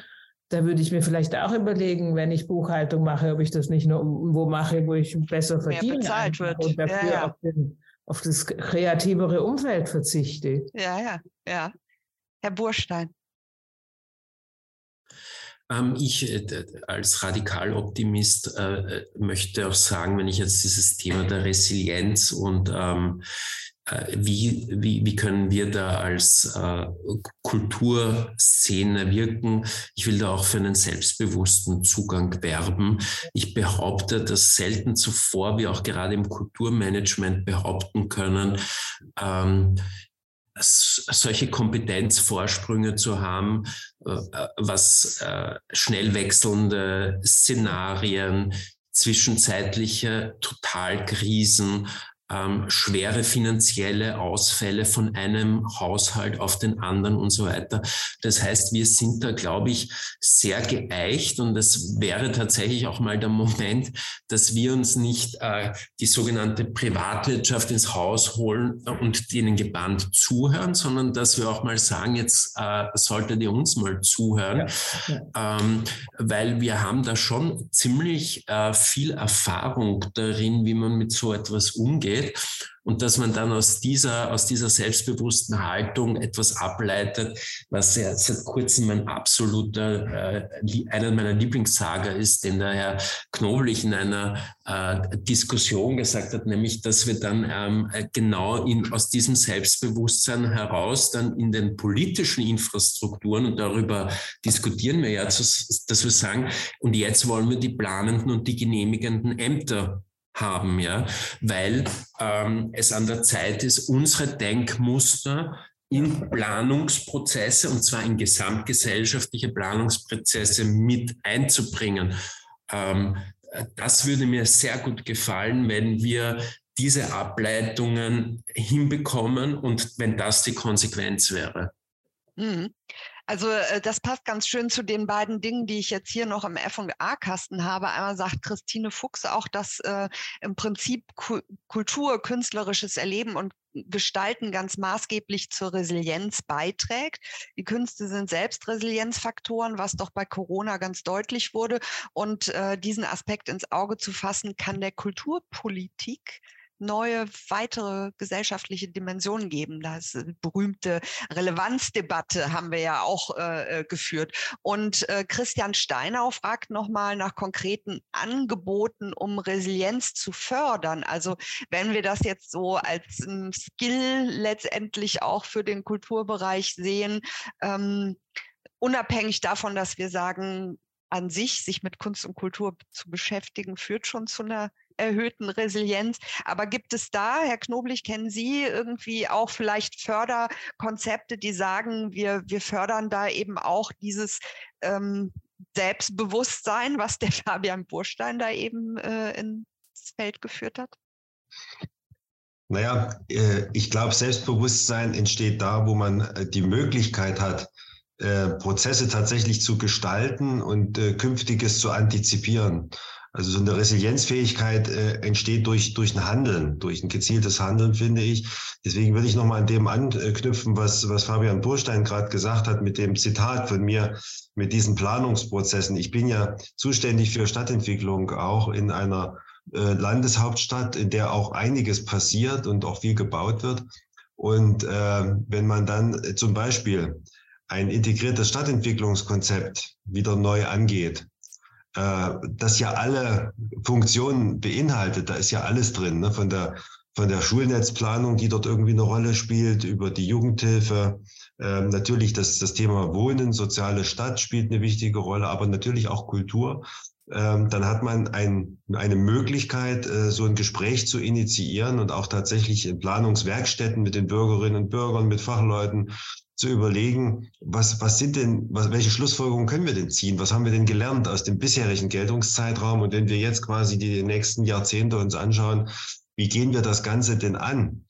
Da würde ich mir vielleicht auch überlegen, wenn ich Buchhaltung mache, ob ich das nicht nur wo mache, wo ich besser verdiene. Mehr bezahlt wird. Und dafür ja, auf, den, auf das kreativere Umfeld verzichte. Ja, ja, ja. Herr Burstein. Ähm, ich äh, als Radikaloptimist äh, möchte auch sagen, wenn ich jetzt dieses Thema der Resilienz und ähm, äh, wie, wie, wie können wir da als äh, Kulturszene wirken? Ich will da auch für einen selbstbewussten Zugang werben. Ich behaupte, dass selten zuvor wir auch gerade im Kulturmanagement behaupten können, ähm, solche Kompetenzvorsprünge zu haben, äh, was äh, schnell wechselnde Szenarien, zwischenzeitliche Totalkrisen ähm, schwere finanzielle Ausfälle von einem Haushalt auf den anderen und so weiter. Das heißt, wir sind da, glaube ich, sehr geeicht und es wäre tatsächlich auch mal der Moment, dass wir uns nicht äh, die sogenannte Privatwirtschaft ins Haus holen und denen gebannt zuhören, sondern dass wir auch mal sagen, jetzt äh, solltet ihr uns mal zuhören, ja. Ja. Ähm, weil wir haben da schon ziemlich äh, viel Erfahrung darin, wie man mit so etwas umgeht geht und dass man dann aus dieser, aus dieser selbstbewussten Haltung etwas ableitet, was ja seit kurzem mein absoluter, äh, einer meiner Lieblingssager ist, den der Herr Knoblich in einer äh, Diskussion gesagt hat, nämlich, dass wir dann ähm, genau in, aus diesem Selbstbewusstsein heraus dann in den politischen Infrastrukturen und darüber diskutieren wir ja, dass wir sagen, und jetzt wollen wir die planenden und die genehmigenden Ämter haben, ja, weil ähm, es an der Zeit ist, unsere Denkmuster in Planungsprozesse und zwar in gesamtgesellschaftliche Planungsprozesse mit einzubringen. Ähm, das würde mir sehr gut gefallen, wenn wir diese Ableitungen hinbekommen und wenn das die Konsequenz wäre. Mhm. Also äh, das passt ganz schön zu den beiden Dingen, die ich jetzt hier noch im F&A-Kasten habe. Einmal sagt Christine Fuchs auch, dass äh, im Prinzip Kultur, künstlerisches Erleben und Gestalten ganz maßgeblich zur Resilienz beiträgt. Die Künste sind selbst Resilienzfaktoren, was doch bei Corona ganz deutlich wurde. Und äh, diesen Aspekt ins Auge zu fassen, kann der Kulturpolitik neue weitere gesellschaftliche Dimensionen geben. Das berühmte Relevanzdebatte haben wir ja auch äh, äh, geführt. Und äh, Christian Steinau fragt nochmal nach konkreten Angeboten, um Resilienz zu fördern. Also wenn wir das jetzt so als ein Skill letztendlich auch für den Kulturbereich sehen, ähm, unabhängig davon, dass wir sagen, an sich sich mit Kunst und Kultur zu beschäftigen, führt schon zu einer erhöhten Resilienz. Aber gibt es da, Herr Knoblich, kennen Sie irgendwie auch vielleicht Förderkonzepte, die sagen, wir, wir fördern da eben auch dieses ähm, Selbstbewusstsein, was der Fabian Burstein da eben äh, ins Feld geführt hat? Naja, äh, ich glaube, Selbstbewusstsein entsteht da, wo man äh, die Möglichkeit hat, äh, Prozesse tatsächlich zu gestalten und Künftiges zu antizipieren. Also so eine Resilienzfähigkeit äh, entsteht durch, durch ein Handeln, durch ein gezieltes Handeln, finde ich. Deswegen würde ich nochmal an dem anknüpfen, was, was Fabian Burstein gerade gesagt hat mit dem Zitat von mir, mit diesen Planungsprozessen. Ich bin ja zuständig für Stadtentwicklung auch in einer äh, Landeshauptstadt, in der auch einiges passiert und auch viel gebaut wird. Und äh, wenn man dann zum Beispiel ein integriertes Stadtentwicklungskonzept wieder neu angeht, äh, das ja alle Funktionen beinhaltet. Da ist ja alles drin, ne? von der von der Schulnetzplanung, die dort irgendwie eine Rolle spielt, über die Jugendhilfe. Ähm, natürlich das, das Thema Wohnen, soziale Stadt spielt eine wichtige Rolle, aber natürlich auch Kultur. Ähm, dann hat man ein, eine Möglichkeit, äh, so ein Gespräch zu initiieren und auch tatsächlich in Planungswerkstätten mit den Bürgerinnen und Bürgern, mit Fachleuten zu überlegen, was, was sind denn, was, welche Schlussfolgerungen können wir denn ziehen? Was haben wir denn gelernt aus dem bisherigen Geltungszeitraum? Und wenn wir jetzt quasi die nächsten Jahrzehnte uns anschauen, wie gehen wir das Ganze denn an?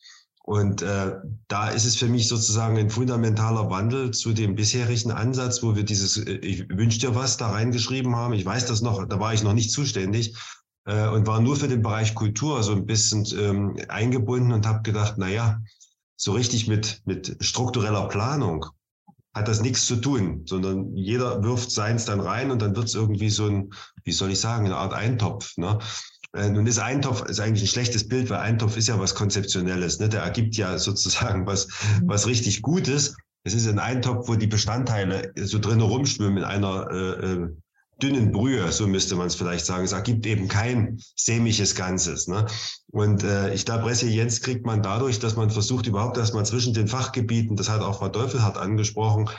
Und äh, da ist es für mich sozusagen ein fundamentaler Wandel zu dem bisherigen Ansatz, wo wir dieses äh, Ich wünsche dir was da reingeschrieben haben. Ich weiß das noch, da war ich noch nicht zuständig äh, und war nur für den Bereich Kultur so ein bisschen ähm, eingebunden und habe gedacht, na ja, so richtig mit, mit struktureller Planung hat das nichts zu tun, sondern jeder wirft seins dann rein und dann wird es irgendwie so ein, wie soll ich sagen, eine Art Eintopf. Ne? Äh, nun ist Eintopf ist eigentlich ein schlechtes Bild, weil Eintopf ist ja was Konzeptionelles. Ne? Der ergibt ja sozusagen was, was richtig Gutes. Es ist ein Eintopf, wo die Bestandteile so drin rumschwimmen in einer äh, äh dünnen Brühe, so müsste man es vielleicht sagen. Es ergibt eben kein sämiges Ganzes. Ne? Und äh, ich glaube, Resilienz kriegt man dadurch, dass man versucht, überhaupt erstmal zwischen den Fachgebieten, das hat auch Frau Teufelhardt angesprochen,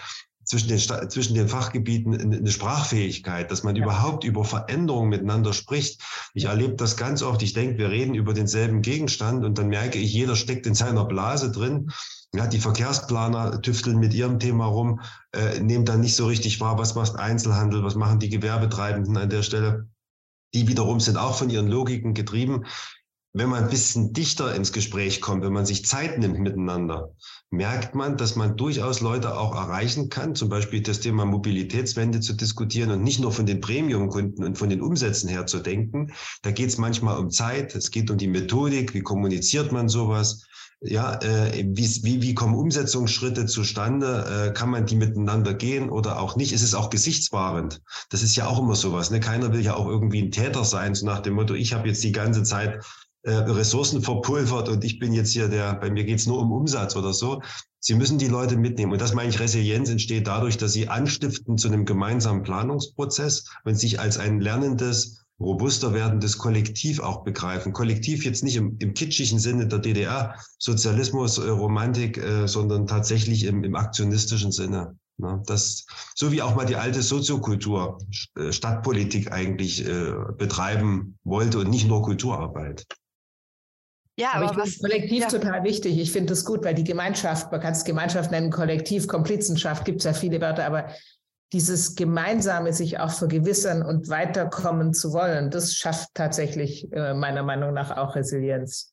zwischen den, zwischen den Fachgebieten eine Sprachfähigkeit, dass man ja. überhaupt über Veränderungen miteinander spricht. Ich erlebe das ganz oft. Ich denke, wir reden über denselben Gegenstand und dann merke ich, jeder steckt in seiner Blase drin ja, die Verkehrsplaner tüfteln mit ihrem Thema rum, äh, nehmen dann nicht so richtig wahr, was macht Einzelhandel, was machen die Gewerbetreibenden an der Stelle. Die wiederum sind auch von ihren Logiken getrieben. wenn man ein bisschen dichter ins Gespräch kommt, wenn man sich Zeit nimmt miteinander, merkt man, dass man durchaus Leute auch erreichen kann, zum Beispiel das Thema Mobilitätswende zu diskutieren und nicht nur von den Premium-Kunden und von den Umsätzen her zu denken. Da geht es manchmal um Zeit, es geht um die Methodik, wie kommuniziert man sowas. Ja, äh, wie, wie, wie kommen Umsetzungsschritte zustande? Äh, kann man die miteinander gehen oder auch nicht? Ist es auch gesichtswahrend? Das ist ja auch immer sowas. Ne? Keiner will ja auch irgendwie ein Täter sein, so nach dem Motto, ich habe jetzt die ganze Zeit äh, Ressourcen verpulvert und ich bin jetzt hier der, bei mir geht's nur um Umsatz oder so. Sie müssen die Leute mitnehmen. Und das meine ich, Resilienz entsteht dadurch, dass sie anstiften zu einem gemeinsamen Planungsprozess und sich als ein lernendes, robuster werdendes Kollektiv auch begreifen. Kollektiv jetzt nicht im, im kitschigen Sinne der DDR, Sozialismus, äh, Romantik, äh, sondern tatsächlich im, im aktionistischen Sinne. Ne? Das, so wie auch mal die alte Soziokultur äh, Stadtpolitik eigentlich äh, betreiben wollte und nicht nur Kulturarbeit. Ja, aber, aber was, Kollektiv ja. total wichtig. Ich finde es gut, weil die Gemeinschaft, man kann es Gemeinschaft nennen, Kollektiv, Komplizenschaft, gibt es ja viele Wörter, aber dieses Gemeinsame sich auch vergewissern und weiterkommen zu wollen, das schafft tatsächlich äh, meiner Meinung nach auch Resilienz.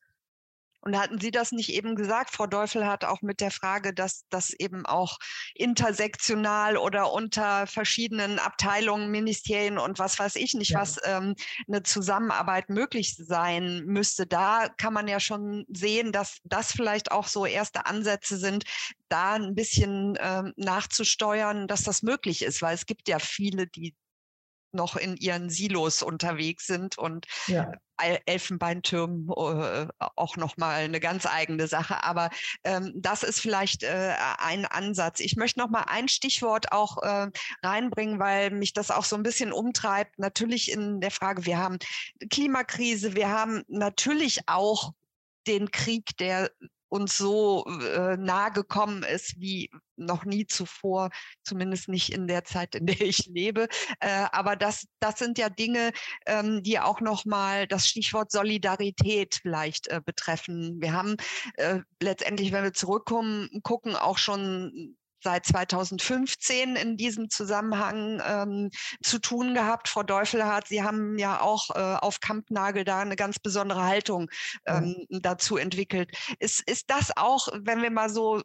Und hatten Sie das nicht eben gesagt? Frau Deufel hat auch mit der Frage, dass das eben auch intersektional oder unter verschiedenen Abteilungen, Ministerien und was weiß ich nicht, ja. was ähm, eine Zusammenarbeit möglich sein müsste. Da kann man ja schon sehen, dass das vielleicht auch so erste Ansätze sind, da ein bisschen ähm, nachzusteuern, dass das möglich ist, weil es gibt ja viele, die noch in ihren Silos unterwegs sind und ja. Elfenbeintürmen äh, auch noch mal eine ganz eigene Sache. Aber ähm, das ist vielleicht äh, ein Ansatz. Ich möchte noch mal ein Stichwort auch äh, reinbringen, weil mich das auch so ein bisschen umtreibt. Natürlich in der Frage, wir haben Klimakrise, wir haben natürlich auch den Krieg, der uns so äh, nahe gekommen ist wie noch nie zuvor, zumindest nicht in der Zeit, in der ich lebe. Äh, aber das, das sind ja Dinge, ähm, die auch nochmal das Stichwort Solidarität vielleicht äh, betreffen. Wir haben äh, letztendlich, wenn wir zurückkommen, gucken, auch schon seit 2015 in diesem Zusammenhang ähm, zu tun gehabt. Frau Deufelhardt, Sie haben ja auch äh, auf Kampnagel da eine ganz besondere Haltung ähm, ja. dazu entwickelt. Ist, ist das auch, wenn wir mal so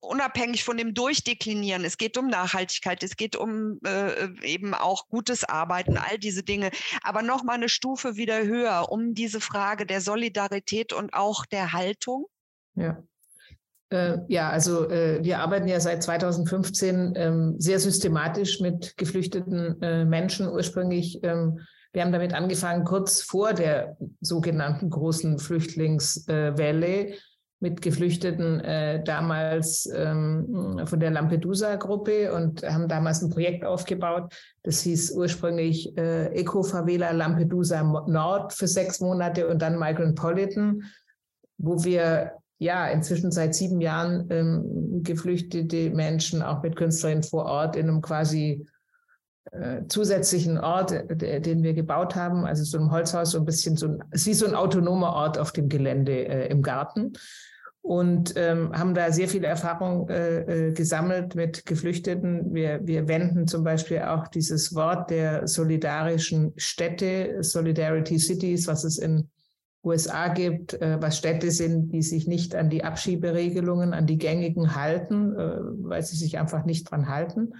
unabhängig von dem Durchdeklinieren. Es geht um Nachhaltigkeit, es geht um äh, eben auch gutes Arbeiten, all diese Dinge. Aber noch mal eine Stufe wieder höher, um diese Frage der Solidarität und auch der Haltung. Ja. Äh, ja, also äh, wir arbeiten ja seit 2015 ähm, sehr systematisch mit geflüchteten äh, Menschen. Ursprünglich, ähm, wir haben damit angefangen, kurz vor der sogenannten großen Flüchtlingswelle mit Geflüchteten äh, damals ähm, von der Lampedusa-Gruppe und haben damals ein Projekt aufgebaut. Das hieß ursprünglich äh, Eco-Favela Lampedusa Nord für sechs Monate und dann Migrant Politan, wo wir ja, inzwischen seit sieben Jahren ähm, geflüchtete Menschen auch mit Künstlerinnen vor Ort in einem quasi äh, zusätzlichen Ort, äh, den wir gebaut haben, also so ein Holzhaus, so ein bisschen so ein, wie so ein autonomer Ort auf dem Gelände äh, im Garten und ähm, haben da sehr viel Erfahrung äh, äh, gesammelt mit Geflüchteten. Wir, wir wenden zum Beispiel auch dieses Wort der solidarischen Städte, Solidarity Cities, was es in USA gibt, äh, was Städte sind, die sich nicht an die Abschieberegelungen, an die gängigen halten, äh, weil sie sich einfach nicht dran halten.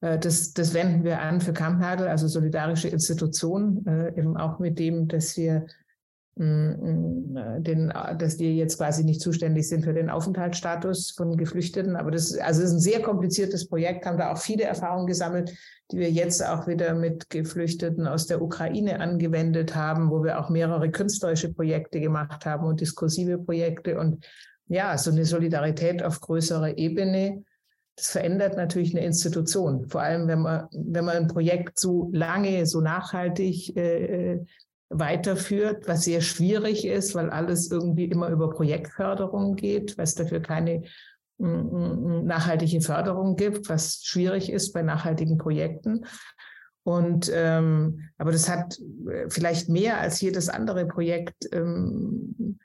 Äh, das, das wenden wir an für Kampnagel, also solidarische Institutionen, eben auch mit dem, dass wir den, dass wir jetzt quasi nicht zuständig sind für den Aufenthaltsstatus von Geflüchteten. Aber das, also das ist ein sehr kompliziertes Projekt, haben da auch viele Erfahrungen gesammelt, die wir jetzt auch wieder mit Geflüchteten aus der Ukraine angewendet haben, wo wir auch mehrere künstlerische Projekte gemacht haben und diskursive Projekte und ja, so eine Solidarität auf größerer Ebene. Das verändert natürlich eine Institution. Vor allem, wenn man, wenn man ein Projekt so lange, so nachhaltig äh, weiterführt, was sehr schwierig ist, weil alles irgendwie immer über Projektförderung geht, es dafür keine mm, mm, mm, nachhaltige Förderung gibt, was schwierig ist bei nachhaltigen Projekten. Und ähm, aber das hat äh, vielleicht mehr als jedes andere Projekt ähm,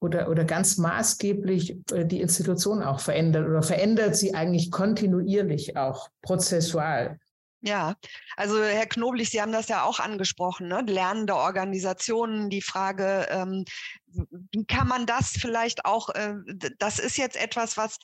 oder, oder ganz maßgeblich äh, die Institution auch verändert oder verändert sie eigentlich kontinuierlich auch prozessual. Ja, also Herr Knoblich, Sie haben das ja auch angesprochen, ne? lernende Organisationen, die Frage, ähm, kann man das vielleicht auch, äh, das ist jetzt etwas, was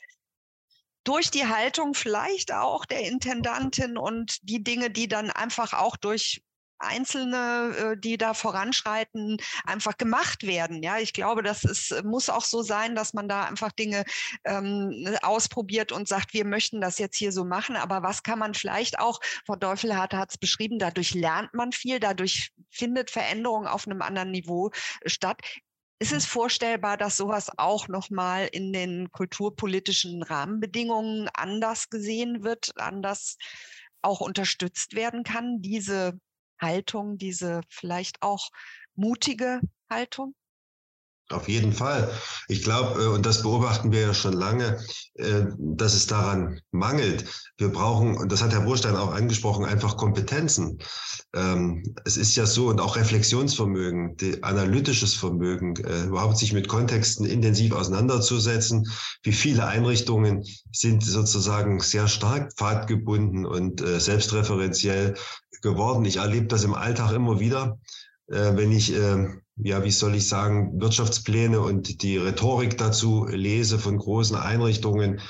durch die Haltung vielleicht auch der Intendantin und die Dinge, die dann einfach auch durch Einzelne, äh, die da voranschreiten, einfach gemacht werden. Ja, ich glaube, das ist, muss auch so sein, dass man da einfach Dinge ähm, ausprobiert und sagt, wir möchten das jetzt hier so machen. Aber was kann man vielleicht auch, Frau Deufelhardt hat es beschrieben, dadurch lernt man viel, dadurch findet Veränderung auf einem anderen Niveau statt. Ist es vorstellbar, dass sowas auch nochmal in den kulturpolitischen Rahmenbedingungen anders gesehen wird, anders auch unterstützt werden kann, diese Haltung, diese vielleicht auch mutige Haltung? Auf jeden Fall. Ich glaube, äh, und das beobachten wir ja schon lange, äh, dass es daran mangelt. Wir brauchen, und das hat Herr Burstein auch angesprochen, einfach Kompetenzen. Ähm, es ist ja so, und auch Reflexionsvermögen, analytisches Vermögen, äh, überhaupt sich mit Kontexten intensiv auseinanderzusetzen. Wie viele Einrichtungen sind sozusagen sehr stark pfadgebunden und selbstreferenziell geworden. Ich erlebe das im Alltag immer wieder, wenn ich ja, wie soll ich sagen, Wirtschaftspläne und die Rhetorik dazu lese von großen Einrichtungen,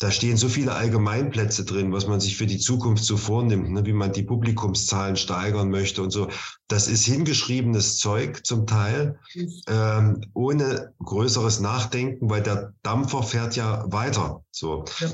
da stehen so viele Allgemeinplätze drin, was man sich für die Zukunft so vornimmt, ne, wie man die Publikumszahlen steigern möchte und so. Das ist hingeschriebenes Zeug zum Teil, ähm, ohne größeres Nachdenken, weil der Dampfer fährt ja weiter. So. Ja.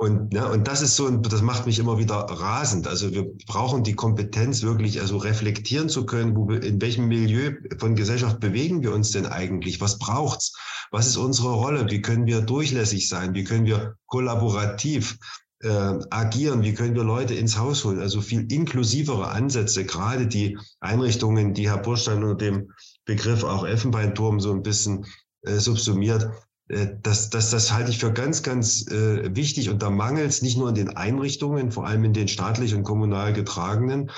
Und, ne, und das ist so, das macht mich immer wieder rasend. Also wir brauchen die Kompetenz wirklich, also reflektieren zu können, wo wir, in welchem Milieu von Gesellschaft bewegen wir uns denn eigentlich? Was braucht's? Was ist unsere Rolle? Wie können wir durchlässig sein? Wie können wir kollaborativ äh, agieren? Wie können wir Leute ins Haus holen? Also viel inklusivere Ansätze, gerade die Einrichtungen, die Herr Burstein unter dem Begriff auch Elfenbeinturm so ein bisschen äh, subsumiert, das, das, das halte ich für ganz, ganz äh, wichtig. Und da mangelt es nicht nur in den Einrichtungen, vor allem in den staatlich und kommunal getragenen,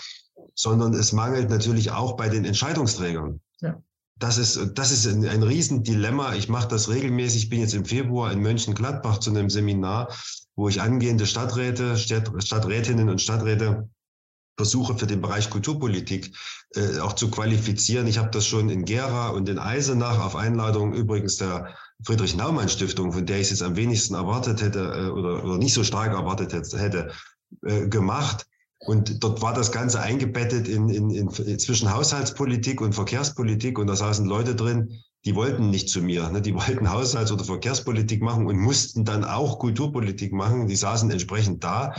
sondern es mangelt natürlich auch bei den Entscheidungsträgern. Ja. Das ist, das ist ein, ein Riesendilemma. Ich mache das regelmäßig. Ich bin jetzt im Februar in Mönchengladbach zu einem Seminar, wo ich angehende Stadträte, Stadträtinnen und Stadträte versuche für den Bereich Kulturpolitik äh, auch zu qualifizieren. Ich habe das schon in Gera und in Eisenach auf Einladung übrigens der Friedrich-Naumann-Stiftung, von der ich es jetzt am wenigsten erwartet hätte äh, oder, oder nicht so stark erwartet hätte, äh, gemacht. Und dort war das Ganze eingebettet in, in, in, zwischen Haushaltspolitik und Verkehrspolitik und da saßen Leute drin, die wollten nicht zu mir. Ne? Die wollten Haushalts- oder Verkehrspolitik machen und mussten dann auch Kulturpolitik machen. Die saßen entsprechend da.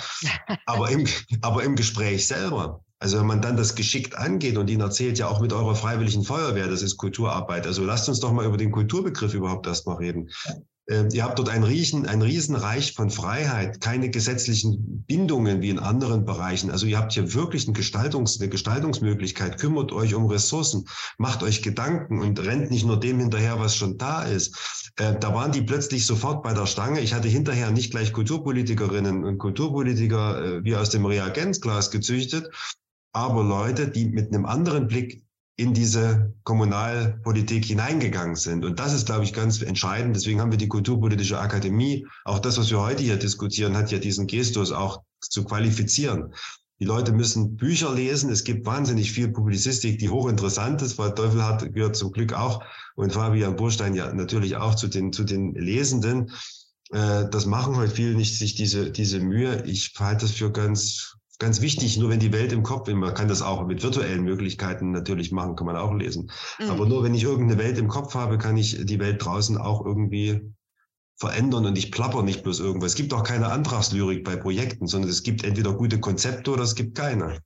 Aber im, aber im Gespräch selber also wenn man dann das geschickt angeht und ihnen erzählt, ja auch mit eurer freiwilligen Feuerwehr, das ist Kulturarbeit. Also lasst uns doch mal über den Kulturbegriff überhaupt erstmal reden. Äh, ihr habt dort ein, Riechen, ein Riesenreich von Freiheit, keine gesetzlichen Bindungen wie in anderen Bereichen. Also ihr habt hier wirklich eine, Gestaltungs-, eine Gestaltungsmöglichkeit. Kümmert euch um Ressourcen, macht euch Gedanken und rennt nicht nur dem hinterher, was schon da ist. Äh, da waren die plötzlich sofort bei der Stange. Ich hatte hinterher nicht gleich Kulturpolitikerinnen und Kulturpolitiker äh, wie aus dem Reagenzglas gezüchtet, aber Leute, die mit einem anderen Blick in diese Kommunalpolitik hineingegangen sind. Und das ist, glaube ich, ganz entscheidend. Deswegen haben wir die Kulturpolitische Akademie. Auch das, was wir heute hier diskutieren, hat ja diesen Gestus auch zu qualifizieren. Die Leute müssen Bücher lesen. Es gibt wahnsinnig viel Publizistik, die hochinteressant ist. Frau Teufelhardt gehört zum Glück auch und Fabian Burstein ja natürlich auch zu den, zu den Lesenden. Äh, das machen heute viele nicht sich diese, diese Mühe. Ich halte das für ganz ganz wichtig, nur wenn die Welt im Kopf, man kann das auch mit virtuellen Möglichkeiten natürlich machen, kann man auch lesen. Mhm. Aber nur wenn ich irgendeine Welt im Kopf habe, kann ich die Welt draußen auch irgendwie verändern und ich plapper nicht bloß irgendwas. Es gibt auch keine Antragslyrik bei Projekten, sondern es gibt entweder gute Konzepte oder es gibt keine.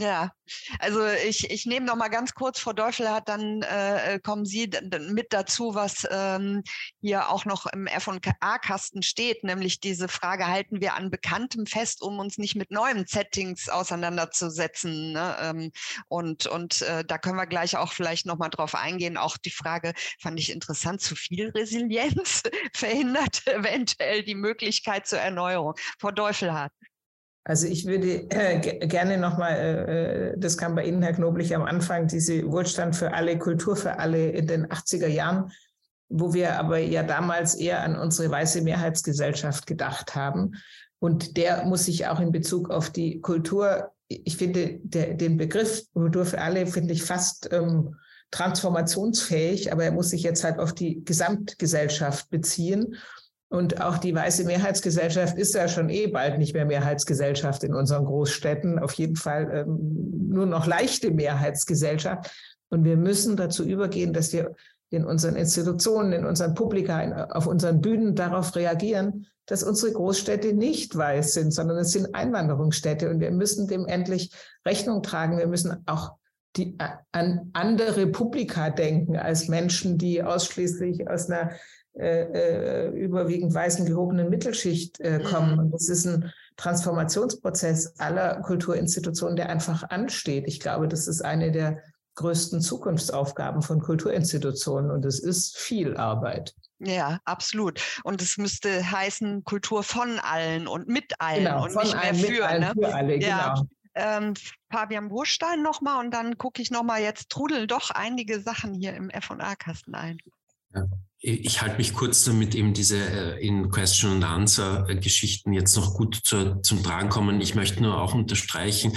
Ja, also ich, ich nehme noch mal ganz kurz, Frau Teufel hat, dann äh, kommen Sie mit dazu, was ähm, hier auch noch im F&A-Kasten steht, nämlich diese Frage, halten wir an Bekanntem fest, um uns nicht mit neuen Settings auseinanderzusetzen. Ne? Ähm, und und äh, da können wir gleich auch vielleicht noch mal drauf eingehen. Auch die Frage fand ich interessant, zu viel Resilienz verhindert eventuell die Möglichkeit zur Erneuerung. Frau Teufelhardt. Also ich würde äh, gerne nochmal, äh, äh, das kam bei Ihnen, Herr Knoblich, am Anfang, diese Wohlstand für alle, Kultur für alle in den 80er Jahren, wo wir aber ja damals eher an unsere weiße Mehrheitsgesellschaft gedacht haben. Und der muss sich auch in Bezug auf die Kultur, ich finde der, den Begriff Kultur für alle, finde ich fast ähm, transformationsfähig, aber er muss sich jetzt halt auf die Gesamtgesellschaft beziehen. Und auch die weiße Mehrheitsgesellschaft ist ja schon eh bald nicht mehr Mehrheitsgesellschaft in unseren Großstädten. Auf jeden Fall ähm, nur noch leichte Mehrheitsgesellschaft. Und wir müssen dazu übergehen, dass wir in unseren Institutionen, in unseren Publika, auf unseren Bühnen darauf reagieren, dass unsere Großstädte nicht weiß sind, sondern es sind Einwanderungsstädte. Und wir müssen dem endlich Rechnung tragen. Wir müssen auch die, an andere Publika denken als Menschen, die ausschließlich aus einer äh, äh, überwiegend weißen gehobenen Mittelschicht äh, kommen. Mhm. Und das ist ein Transformationsprozess aller Kulturinstitutionen, der einfach ansteht. Ich glaube, das ist eine der größten Zukunftsaufgaben von Kulturinstitutionen und es ist viel Arbeit. Ja, absolut. Und es müsste heißen Kultur von allen und mit allen genau, und nicht mehr für. Allen, ne? für alle, ja. genau. Ähm, Fabian Burstein nochmal und dann gucke ich nochmal, jetzt trudeln doch einige Sachen hier im F&A-Kasten ein. Ja ich halte mich kurz, damit eben diese äh, in Question and Answer äh, Geschichten jetzt noch gut zu, zum Tragen kommen. Ich möchte nur auch unterstreichen,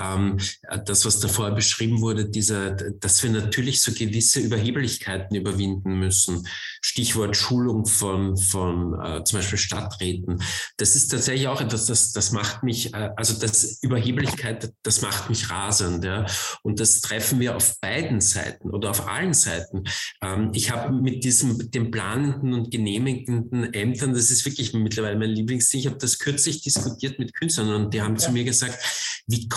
ähm, das, was davor beschrieben wurde, dieser, dass wir natürlich so gewisse Überheblichkeiten überwinden müssen. Stichwort Schulung von, von äh, zum Beispiel Stadträten. Das ist tatsächlich auch etwas, das, das macht mich, äh, also das Überheblichkeit, das macht mich rasend. Ja? Und das treffen wir auf beiden Seiten oder auf allen Seiten. Ähm, ich habe mit diesem den planenden und genehmigenden Ämtern, das ist wirklich mittlerweile mein Lieblingsding. Ich habe das kürzlich diskutiert mit Künstlern und die haben ja. zu mir gesagt, wie,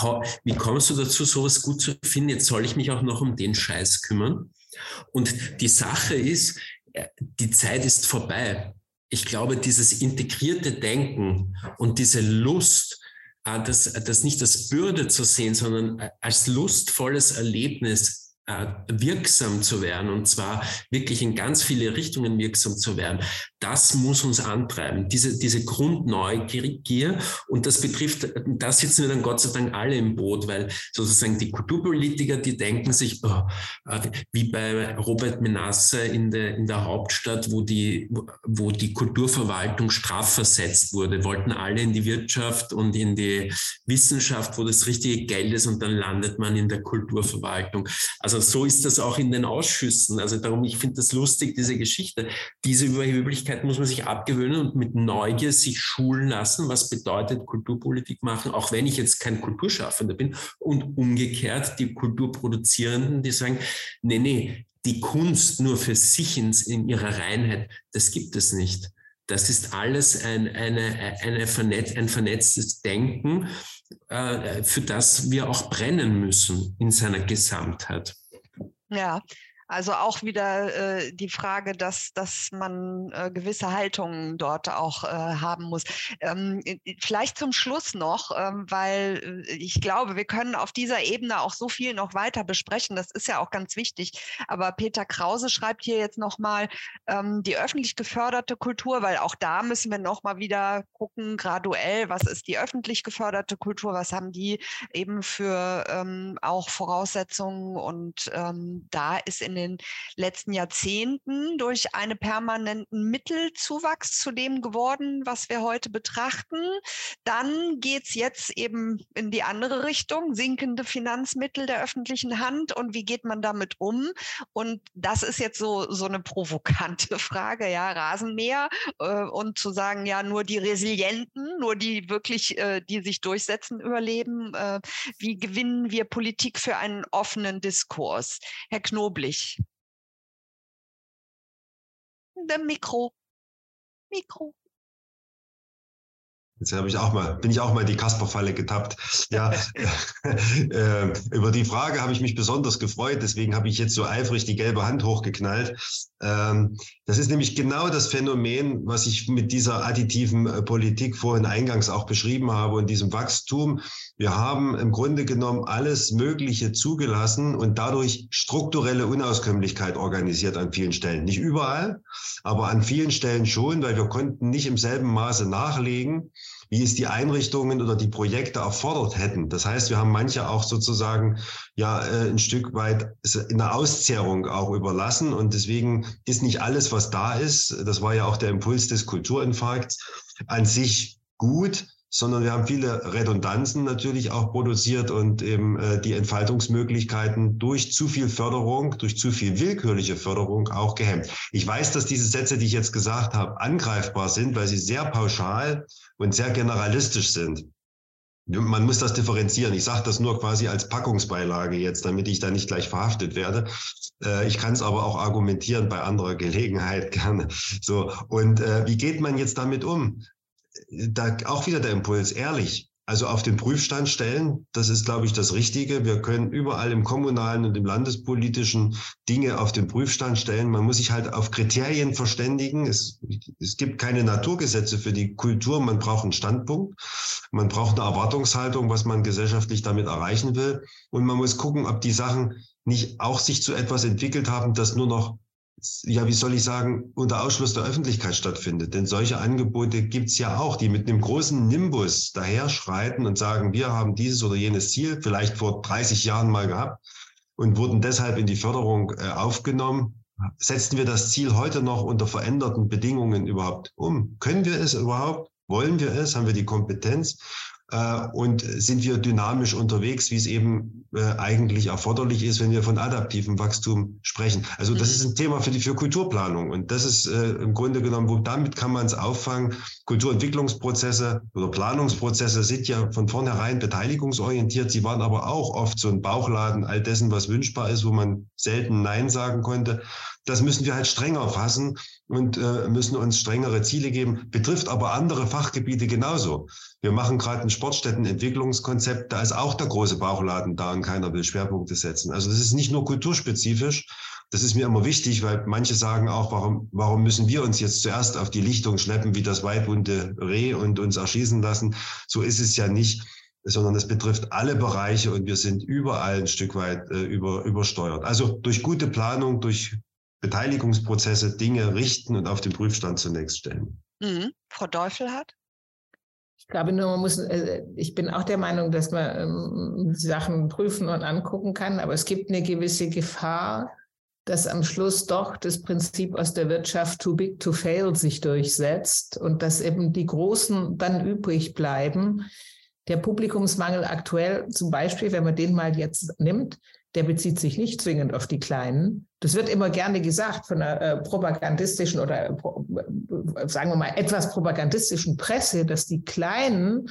wie kommst du dazu, sowas gut zu finden? Jetzt soll ich mich auch noch um den Scheiß kümmern. Und die Sache ist, äh, die Zeit ist vorbei. Ich glaube, dieses integrierte Denken und diese Lust, äh, das, das nicht als Bürde zu sehen, sondern äh, als lustvolles Erlebnis wirksam zu werden und zwar wirklich in ganz viele Richtungen wirksam zu werden, das muss uns antreiben, diese, diese Grundneugier. Und das betrifft, da sitzen wir dann Gott sei Dank alle im Boot, weil sozusagen die Kulturpolitiker, die denken sich, oh, äh, wie bei Robert Menasse in der, in der Hauptstadt, wo die, wo die Kulturverwaltung strafversetzt wurde, wollten alle in die Wirtschaft und in die Wissenschaft, wo das richtige Geld ist und dann landet man in der Kulturverwaltung. Also also so ist das auch in den Ausschüssen. Also darum, ich finde das lustig, diese Geschichte. Diese Überheblichkeit muss man sich abgewöhnen und mit Neugier sich schulen lassen, was bedeutet Kulturpolitik machen, auch wenn ich jetzt kein Kulturschaffender bin. Und umgekehrt die Kulturproduzierenden, die sagen, nee, nee, die Kunst nur für sich in, in ihrer Reinheit, das gibt es nicht. Das ist alles ein, eine, eine vernetz, ein vernetztes Denken, äh, für das wir auch brennen müssen in seiner Gesamtheit. Ja, also auch wieder äh, die Frage, dass, dass man äh, gewisse Haltungen dort auch äh, haben muss. Ähm, vielleicht zum Schluss noch, ähm, weil äh, ich glaube, wir können auf dieser Ebene auch so viel noch weiter besprechen. Das ist ja auch ganz wichtig. Aber Peter Krause schreibt hier jetzt nochmal ähm, die öffentlich geförderte Kultur, weil auch da müssen wir nochmal wieder gucken, graduell, was ist die öffentlich geförderte Kultur, was haben die eben für ähm, auch Voraussetzungen und ähm, da ist in den letzten Jahrzehnten durch einen permanenten Mittelzuwachs zu dem geworden, was wir heute betrachten. Dann geht es jetzt eben in die andere Richtung, sinkende Finanzmittel der öffentlichen Hand und wie geht man damit um? Und das ist jetzt so, so eine provokante Frage, ja, Rasenmäher äh, und zu sagen, ja, nur die Resilienten, nur die wirklich, äh, die sich durchsetzen, überleben. Äh, wie gewinnen wir Politik für einen offenen Diskurs? Herr Knoblich dem Mikro. Mikro. Jetzt habe ich auch mal, bin ich auch mal in die Kasperfalle getappt. Ja, äh, über die Frage habe ich mich besonders gefreut, deswegen habe ich jetzt so eifrig die gelbe Hand hochgeknallt. Ähm, das ist nämlich genau das Phänomen, was ich mit dieser additiven äh, Politik vorhin eingangs auch beschrieben habe und diesem Wachstum. Wir haben im Grunde genommen alles Mögliche zugelassen und dadurch strukturelle Unauskömmlichkeit organisiert an vielen Stellen. Nicht überall, aber an vielen Stellen schon, weil wir konnten nicht im selben Maße nachlegen wie es die Einrichtungen oder die Projekte erfordert hätten. Das heißt, wir haben manche auch sozusagen ja äh, ein Stück weit in der Auszehrung auch überlassen und deswegen ist nicht alles, was da ist, das war ja auch der Impuls des Kulturinfarkts, an sich gut, sondern wir haben viele Redundanzen natürlich auch produziert und eben äh, die Entfaltungsmöglichkeiten durch zu viel Förderung, durch zu viel willkürliche Förderung auch gehemmt. Ich weiß, dass diese Sätze, die ich jetzt gesagt habe, angreifbar sind, weil sie sehr pauschal und sehr generalistisch sind. Man muss das differenzieren. Ich sage das nur quasi als Packungsbeilage jetzt, damit ich da nicht gleich verhaftet werde. Äh, ich kann es aber auch argumentieren bei anderer Gelegenheit gerne. So und äh, wie geht man jetzt damit um? Da auch wieder der Impuls, ehrlich. Also auf den Prüfstand stellen, das ist, glaube ich, das Richtige. Wir können überall im kommunalen und im landespolitischen Dinge auf den Prüfstand stellen. Man muss sich halt auf Kriterien verständigen. Es, es gibt keine Naturgesetze für die Kultur. Man braucht einen Standpunkt. Man braucht eine Erwartungshaltung, was man gesellschaftlich damit erreichen will. Und man muss gucken, ob die Sachen nicht auch sich zu etwas entwickelt haben, das nur noch ja, wie soll ich sagen, unter Ausschluss der Öffentlichkeit stattfindet. Denn solche Angebote gibt's ja auch, die mit einem großen Nimbus daherschreiten und sagen, wir haben dieses oder jenes Ziel vielleicht vor 30 Jahren mal gehabt und wurden deshalb in die Förderung äh, aufgenommen. Setzen wir das Ziel heute noch unter veränderten Bedingungen überhaupt um? Können wir es überhaupt? Wollen wir es? Haben wir die Kompetenz? Äh, und sind wir dynamisch unterwegs, wie es eben äh, eigentlich erforderlich ist, wenn wir von adaptivem Wachstum sprechen. Also das mhm. ist ein Thema für die für Kulturplanung und das ist äh, im Grunde genommen, wo damit kann man es auffangen. Kulturentwicklungsprozesse oder Planungsprozesse sind ja von vornherein beteiligungsorientiert. Sie waren aber auch oft so ein Bauchladen all dessen, was wünschbar ist, wo man selten Nein sagen konnte. Das müssen wir halt strenger fassen und äh, müssen uns strengere Ziele geben. Betrifft aber andere Fachgebiete genauso. Wir machen gerade ein Sportstättenentwicklungskonzept, da ist auch der große Bauchladen da und keiner will Schwerpunkte setzen. Also das ist nicht nur kulturspezifisch. Das ist mir immer wichtig, weil manche sagen auch, warum, warum müssen wir uns jetzt zuerst auf die Lichtung schleppen, wie das weitwunde Reh und uns erschießen lassen? So ist es ja nicht sondern es betrifft alle Bereiche und wir sind überall ein Stück weit äh, über, übersteuert. Also durch gute Planung, durch Beteiligungsprozesse Dinge richten und auf den Prüfstand zunächst stellen. Mhm. Frau Deufelhardt? Ich glaube nur, man muss, äh, ich bin auch der Meinung, dass man ähm, Sachen prüfen und angucken kann, aber es gibt eine gewisse Gefahr, dass am Schluss doch das Prinzip aus der Wirtschaft too big to fail sich durchsetzt und dass eben die Großen dann übrig bleiben. Der Publikumsmangel aktuell zum Beispiel, wenn man den mal jetzt nimmt, der bezieht sich nicht zwingend auf die Kleinen. Das wird immer gerne gesagt von einer äh, propagandistischen oder äh, sagen wir mal etwas propagandistischen Presse, dass die Kleinen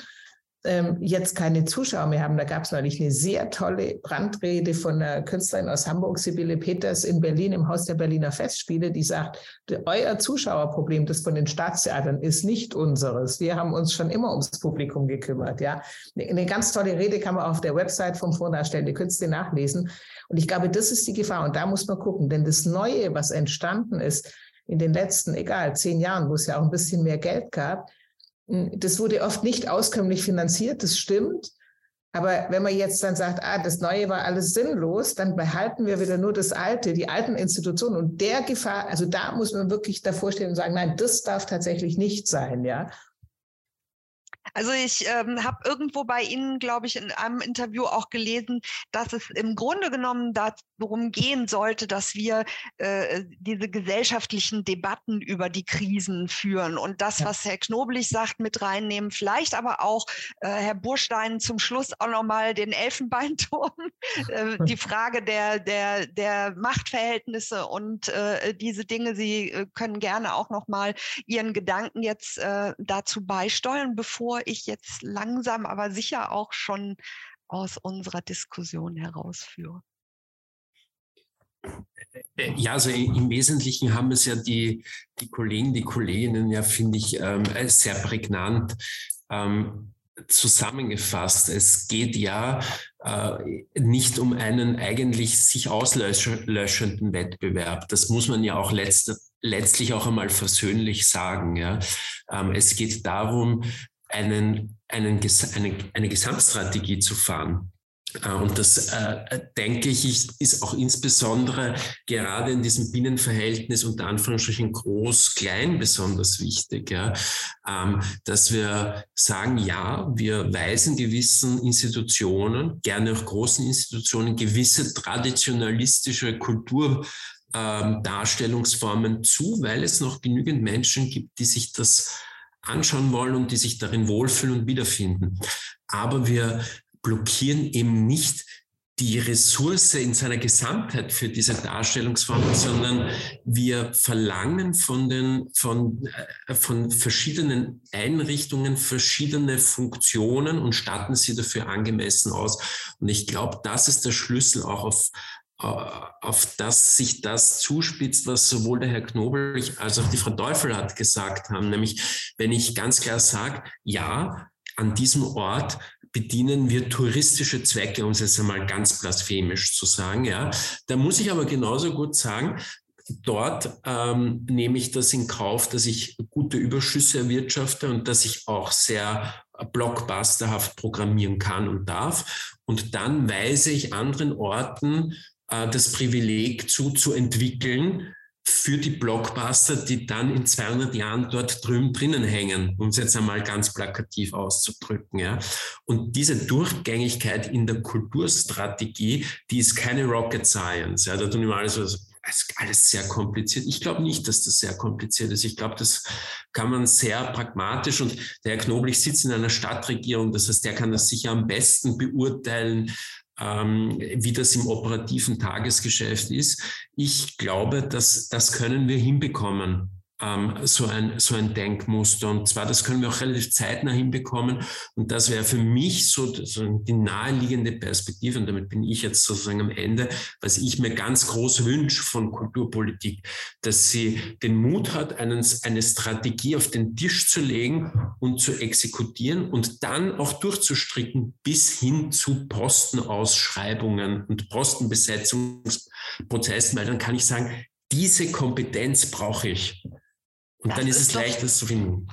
ähm, jetzt keine Zuschauer mehr haben. Da gab es neulich eine sehr tolle Brandrede von einer Künstlerin aus Hamburg, Sibylle Peters, in Berlin im Haus der Berliner Festspiele, die sagt, euer Zuschauerproblem, das von den Staatstheatern, ist nicht unseres. Wir haben uns schon immer ums Publikum gekümmert. Ja, Eine ganz tolle Rede kann man auf der Website vom Vordarstellende Künste nachlesen. Und ich glaube, das ist die Gefahr. Und da muss man gucken, denn das Neue, was entstanden ist, in den letzten, egal, zehn Jahren, wo es ja auch ein bisschen mehr Geld gab, das wurde oft nicht auskömmlich finanziert, das stimmt. Aber wenn man jetzt dann sagt, ah, das Neue war alles sinnlos, dann behalten wir wieder nur das Alte, die alten Institutionen. Und der Gefahr, also da muss man wirklich davor stehen und sagen, nein, das darf tatsächlich nicht sein, ja. Also ich ähm, habe irgendwo bei Ihnen, glaube ich, in einem Interview auch gelesen, dass es im Grunde genommen darum gehen sollte, dass wir äh, diese gesellschaftlichen Debatten über die Krisen führen und das, ja. was Herr Knoblich sagt, mit reinnehmen. Vielleicht aber auch äh, Herr Burstein zum Schluss auch nochmal den Elfenbeinturm, äh, die Frage der, der, der Machtverhältnisse und äh, diese Dinge. Sie äh, können gerne auch nochmal Ihren Gedanken jetzt äh, dazu beisteuern, bevor ich jetzt langsam, aber sicher auch schon aus unserer Diskussion herausführe? Ja, also im Wesentlichen haben es ja die, die Kollegen, die Kolleginnen ja, finde ich, ähm, äh, sehr prägnant ähm, zusammengefasst. Es geht ja äh, nicht um einen eigentlich sich auslöschenden Wettbewerb. Das muss man ja auch letzte, letztlich auch einmal versöhnlich sagen. Ja. Ähm, es geht darum, einen, einen, eine, eine Gesamtstrategie zu fahren. Äh, und das, äh, denke ich, ist, auch insbesondere gerade in diesem Binnenverhältnis unter Anführungsstrichen groß-klein besonders wichtig, ja? ähm, dass wir sagen, ja, wir weisen gewissen Institutionen, gerne auch großen Institutionen, gewisse traditionalistische Kulturdarstellungsformen ähm, zu, weil es noch genügend Menschen gibt, die sich das anschauen wollen und die sich darin wohlfühlen und wiederfinden. Aber wir blockieren eben nicht die Ressource in seiner Gesamtheit für diese Darstellungsform, sondern wir verlangen von den, von, äh, von verschiedenen Einrichtungen verschiedene Funktionen und statten sie dafür angemessen aus. Und ich glaube, das ist der Schlüssel auch auf, auf das sich das zuspitzt, was sowohl der Herr Knobel als auch die Frau Teufel hat gesagt haben. Nämlich, wenn ich ganz klar sage, ja, an diesem Ort bedienen wir touristische Zwecke, um es jetzt einmal ganz blasphemisch zu sagen. Ja. Da muss ich aber genauso gut sagen, dort ähm, nehme ich das in Kauf, dass ich gute Überschüsse erwirtschafte und dass ich auch sehr blockbusterhaft programmieren kann und darf. Und dann weise ich anderen Orten äh, das Privileg zu, entwickeln, für die Blockbuster, die dann in 200 Jahren dort drüben drinnen hängen, um es jetzt einmal ganz plakativ auszudrücken. Ja. Und diese Durchgängigkeit in der Kulturstrategie, die ist keine Rocket Science. Ja. Da tun immer alles so, alles sehr kompliziert. Ich glaube nicht, dass das sehr kompliziert ist. Ich glaube, das kann man sehr pragmatisch und der Herr Knoblich sitzt in einer Stadtregierung, das heißt, der kann das sicher am besten beurteilen, ähm, wie das im operativen Tagesgeschäft ist. Ich glaube, dass das können wir hinbekommen so, ein, so ein Denkmuster. Und zwar, das können wir auch relativ zeitnah hinbekommen. Und das wäre für mich so, so die naheliegende Perspektive. Und damit bin ich jetzt sozusagen am Ende, was ich mir ganz groß wünsche von Kulturpolitik, dass sie den Mut hat, einen, eine Strategie auf den Tisch zu legen und zu exekutieren und dann auch durchzustricken bis hin zu Postenausschreibungen und Postenbesetzungsprozessen, weil dann kann ich sagen, diese Kompetenz brauche ich. Und das dann ist, ist es leicht, das zu finden.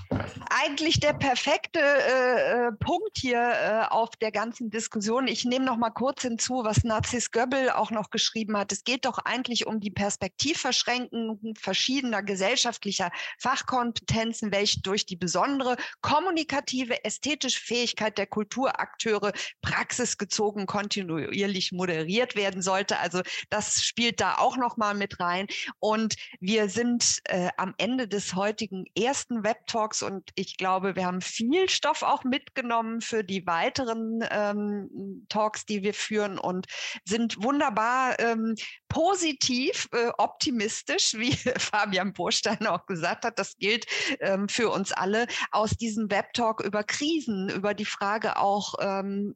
Eigentlich der perfekte äh, äh, Punkt hier äh, auf der ganzen Diskussion. Ich nehme noch mal kurz hinzu, was Narziss Göbbel auch noch geschrieben hat. Es geht doch eigentlich um die Perspektivverschränkung verschiedener gesellschaftlicher Fachkompetenzen, welche durch die besondere kommunikative, ästhetische Fähigkeit der Kulturakteure praxisgezogen kontinuierlich moderiert werden sollte. Also das spielt da auch noch mal mit rein. Und wir sind äh, am Ende des heutigen ersten Web-Talks und ich glaube, wir haben viel Stoff auch mitgenommen für die weiteren ähm, Talks, die wir führen und sind wunderbar ähm, positiv, äh, optimistisch, wie Fabian Burstein auch gesagt hat. Das gilt ähm, für uns alle aus diesem Web-Talk über Krisen, über die Frage auch, ähm,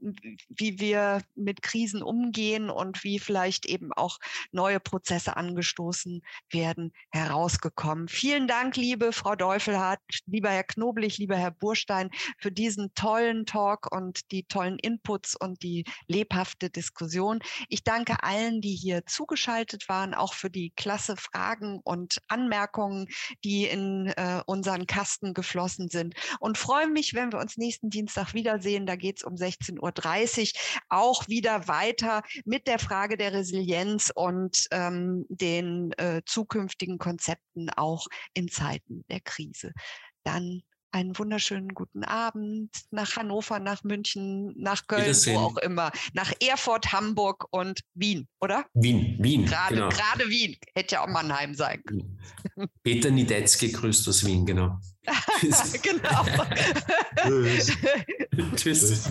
wie wir mit Krisen umgehen und wie vielleicht eben auch neue Prozesse angestoßen werden, herausgekommen. Vielen Dank, liebe liebe Frau Deufelhardt, lieber Herr Knoblich, lieber Herr Burstein, für diesen tollen Talk und die tollen Inputs und die lebhafte Diskussion. Ich danke allen, die hier zugeschaltet waren, auch für die klasse Fragen und Anmerkungen, die in äh, unseren Kasten geflossen sind. Und freue mich, wenn wir uns nächsten Dienstag wiedersehen. Da geht es um 16.30 Uhr auch wieder weiter mit der Frage der Resilienz und ähm, den äh, zukünftigen Konzepten auch in Zeiten der Krise. Dann einen wunderschönen guten Abend nach Hannover, nach München, nach Köln, wo auch immer, nach Erfurt, Hamburg und Wien, oder? Wien, Wien. Gerade, genau. gerade Wien. Hätte ja auch Mannheim sein können. Peter Niedetzky grüßt aus Wien, genau. genau. Tschüss. Tschüss.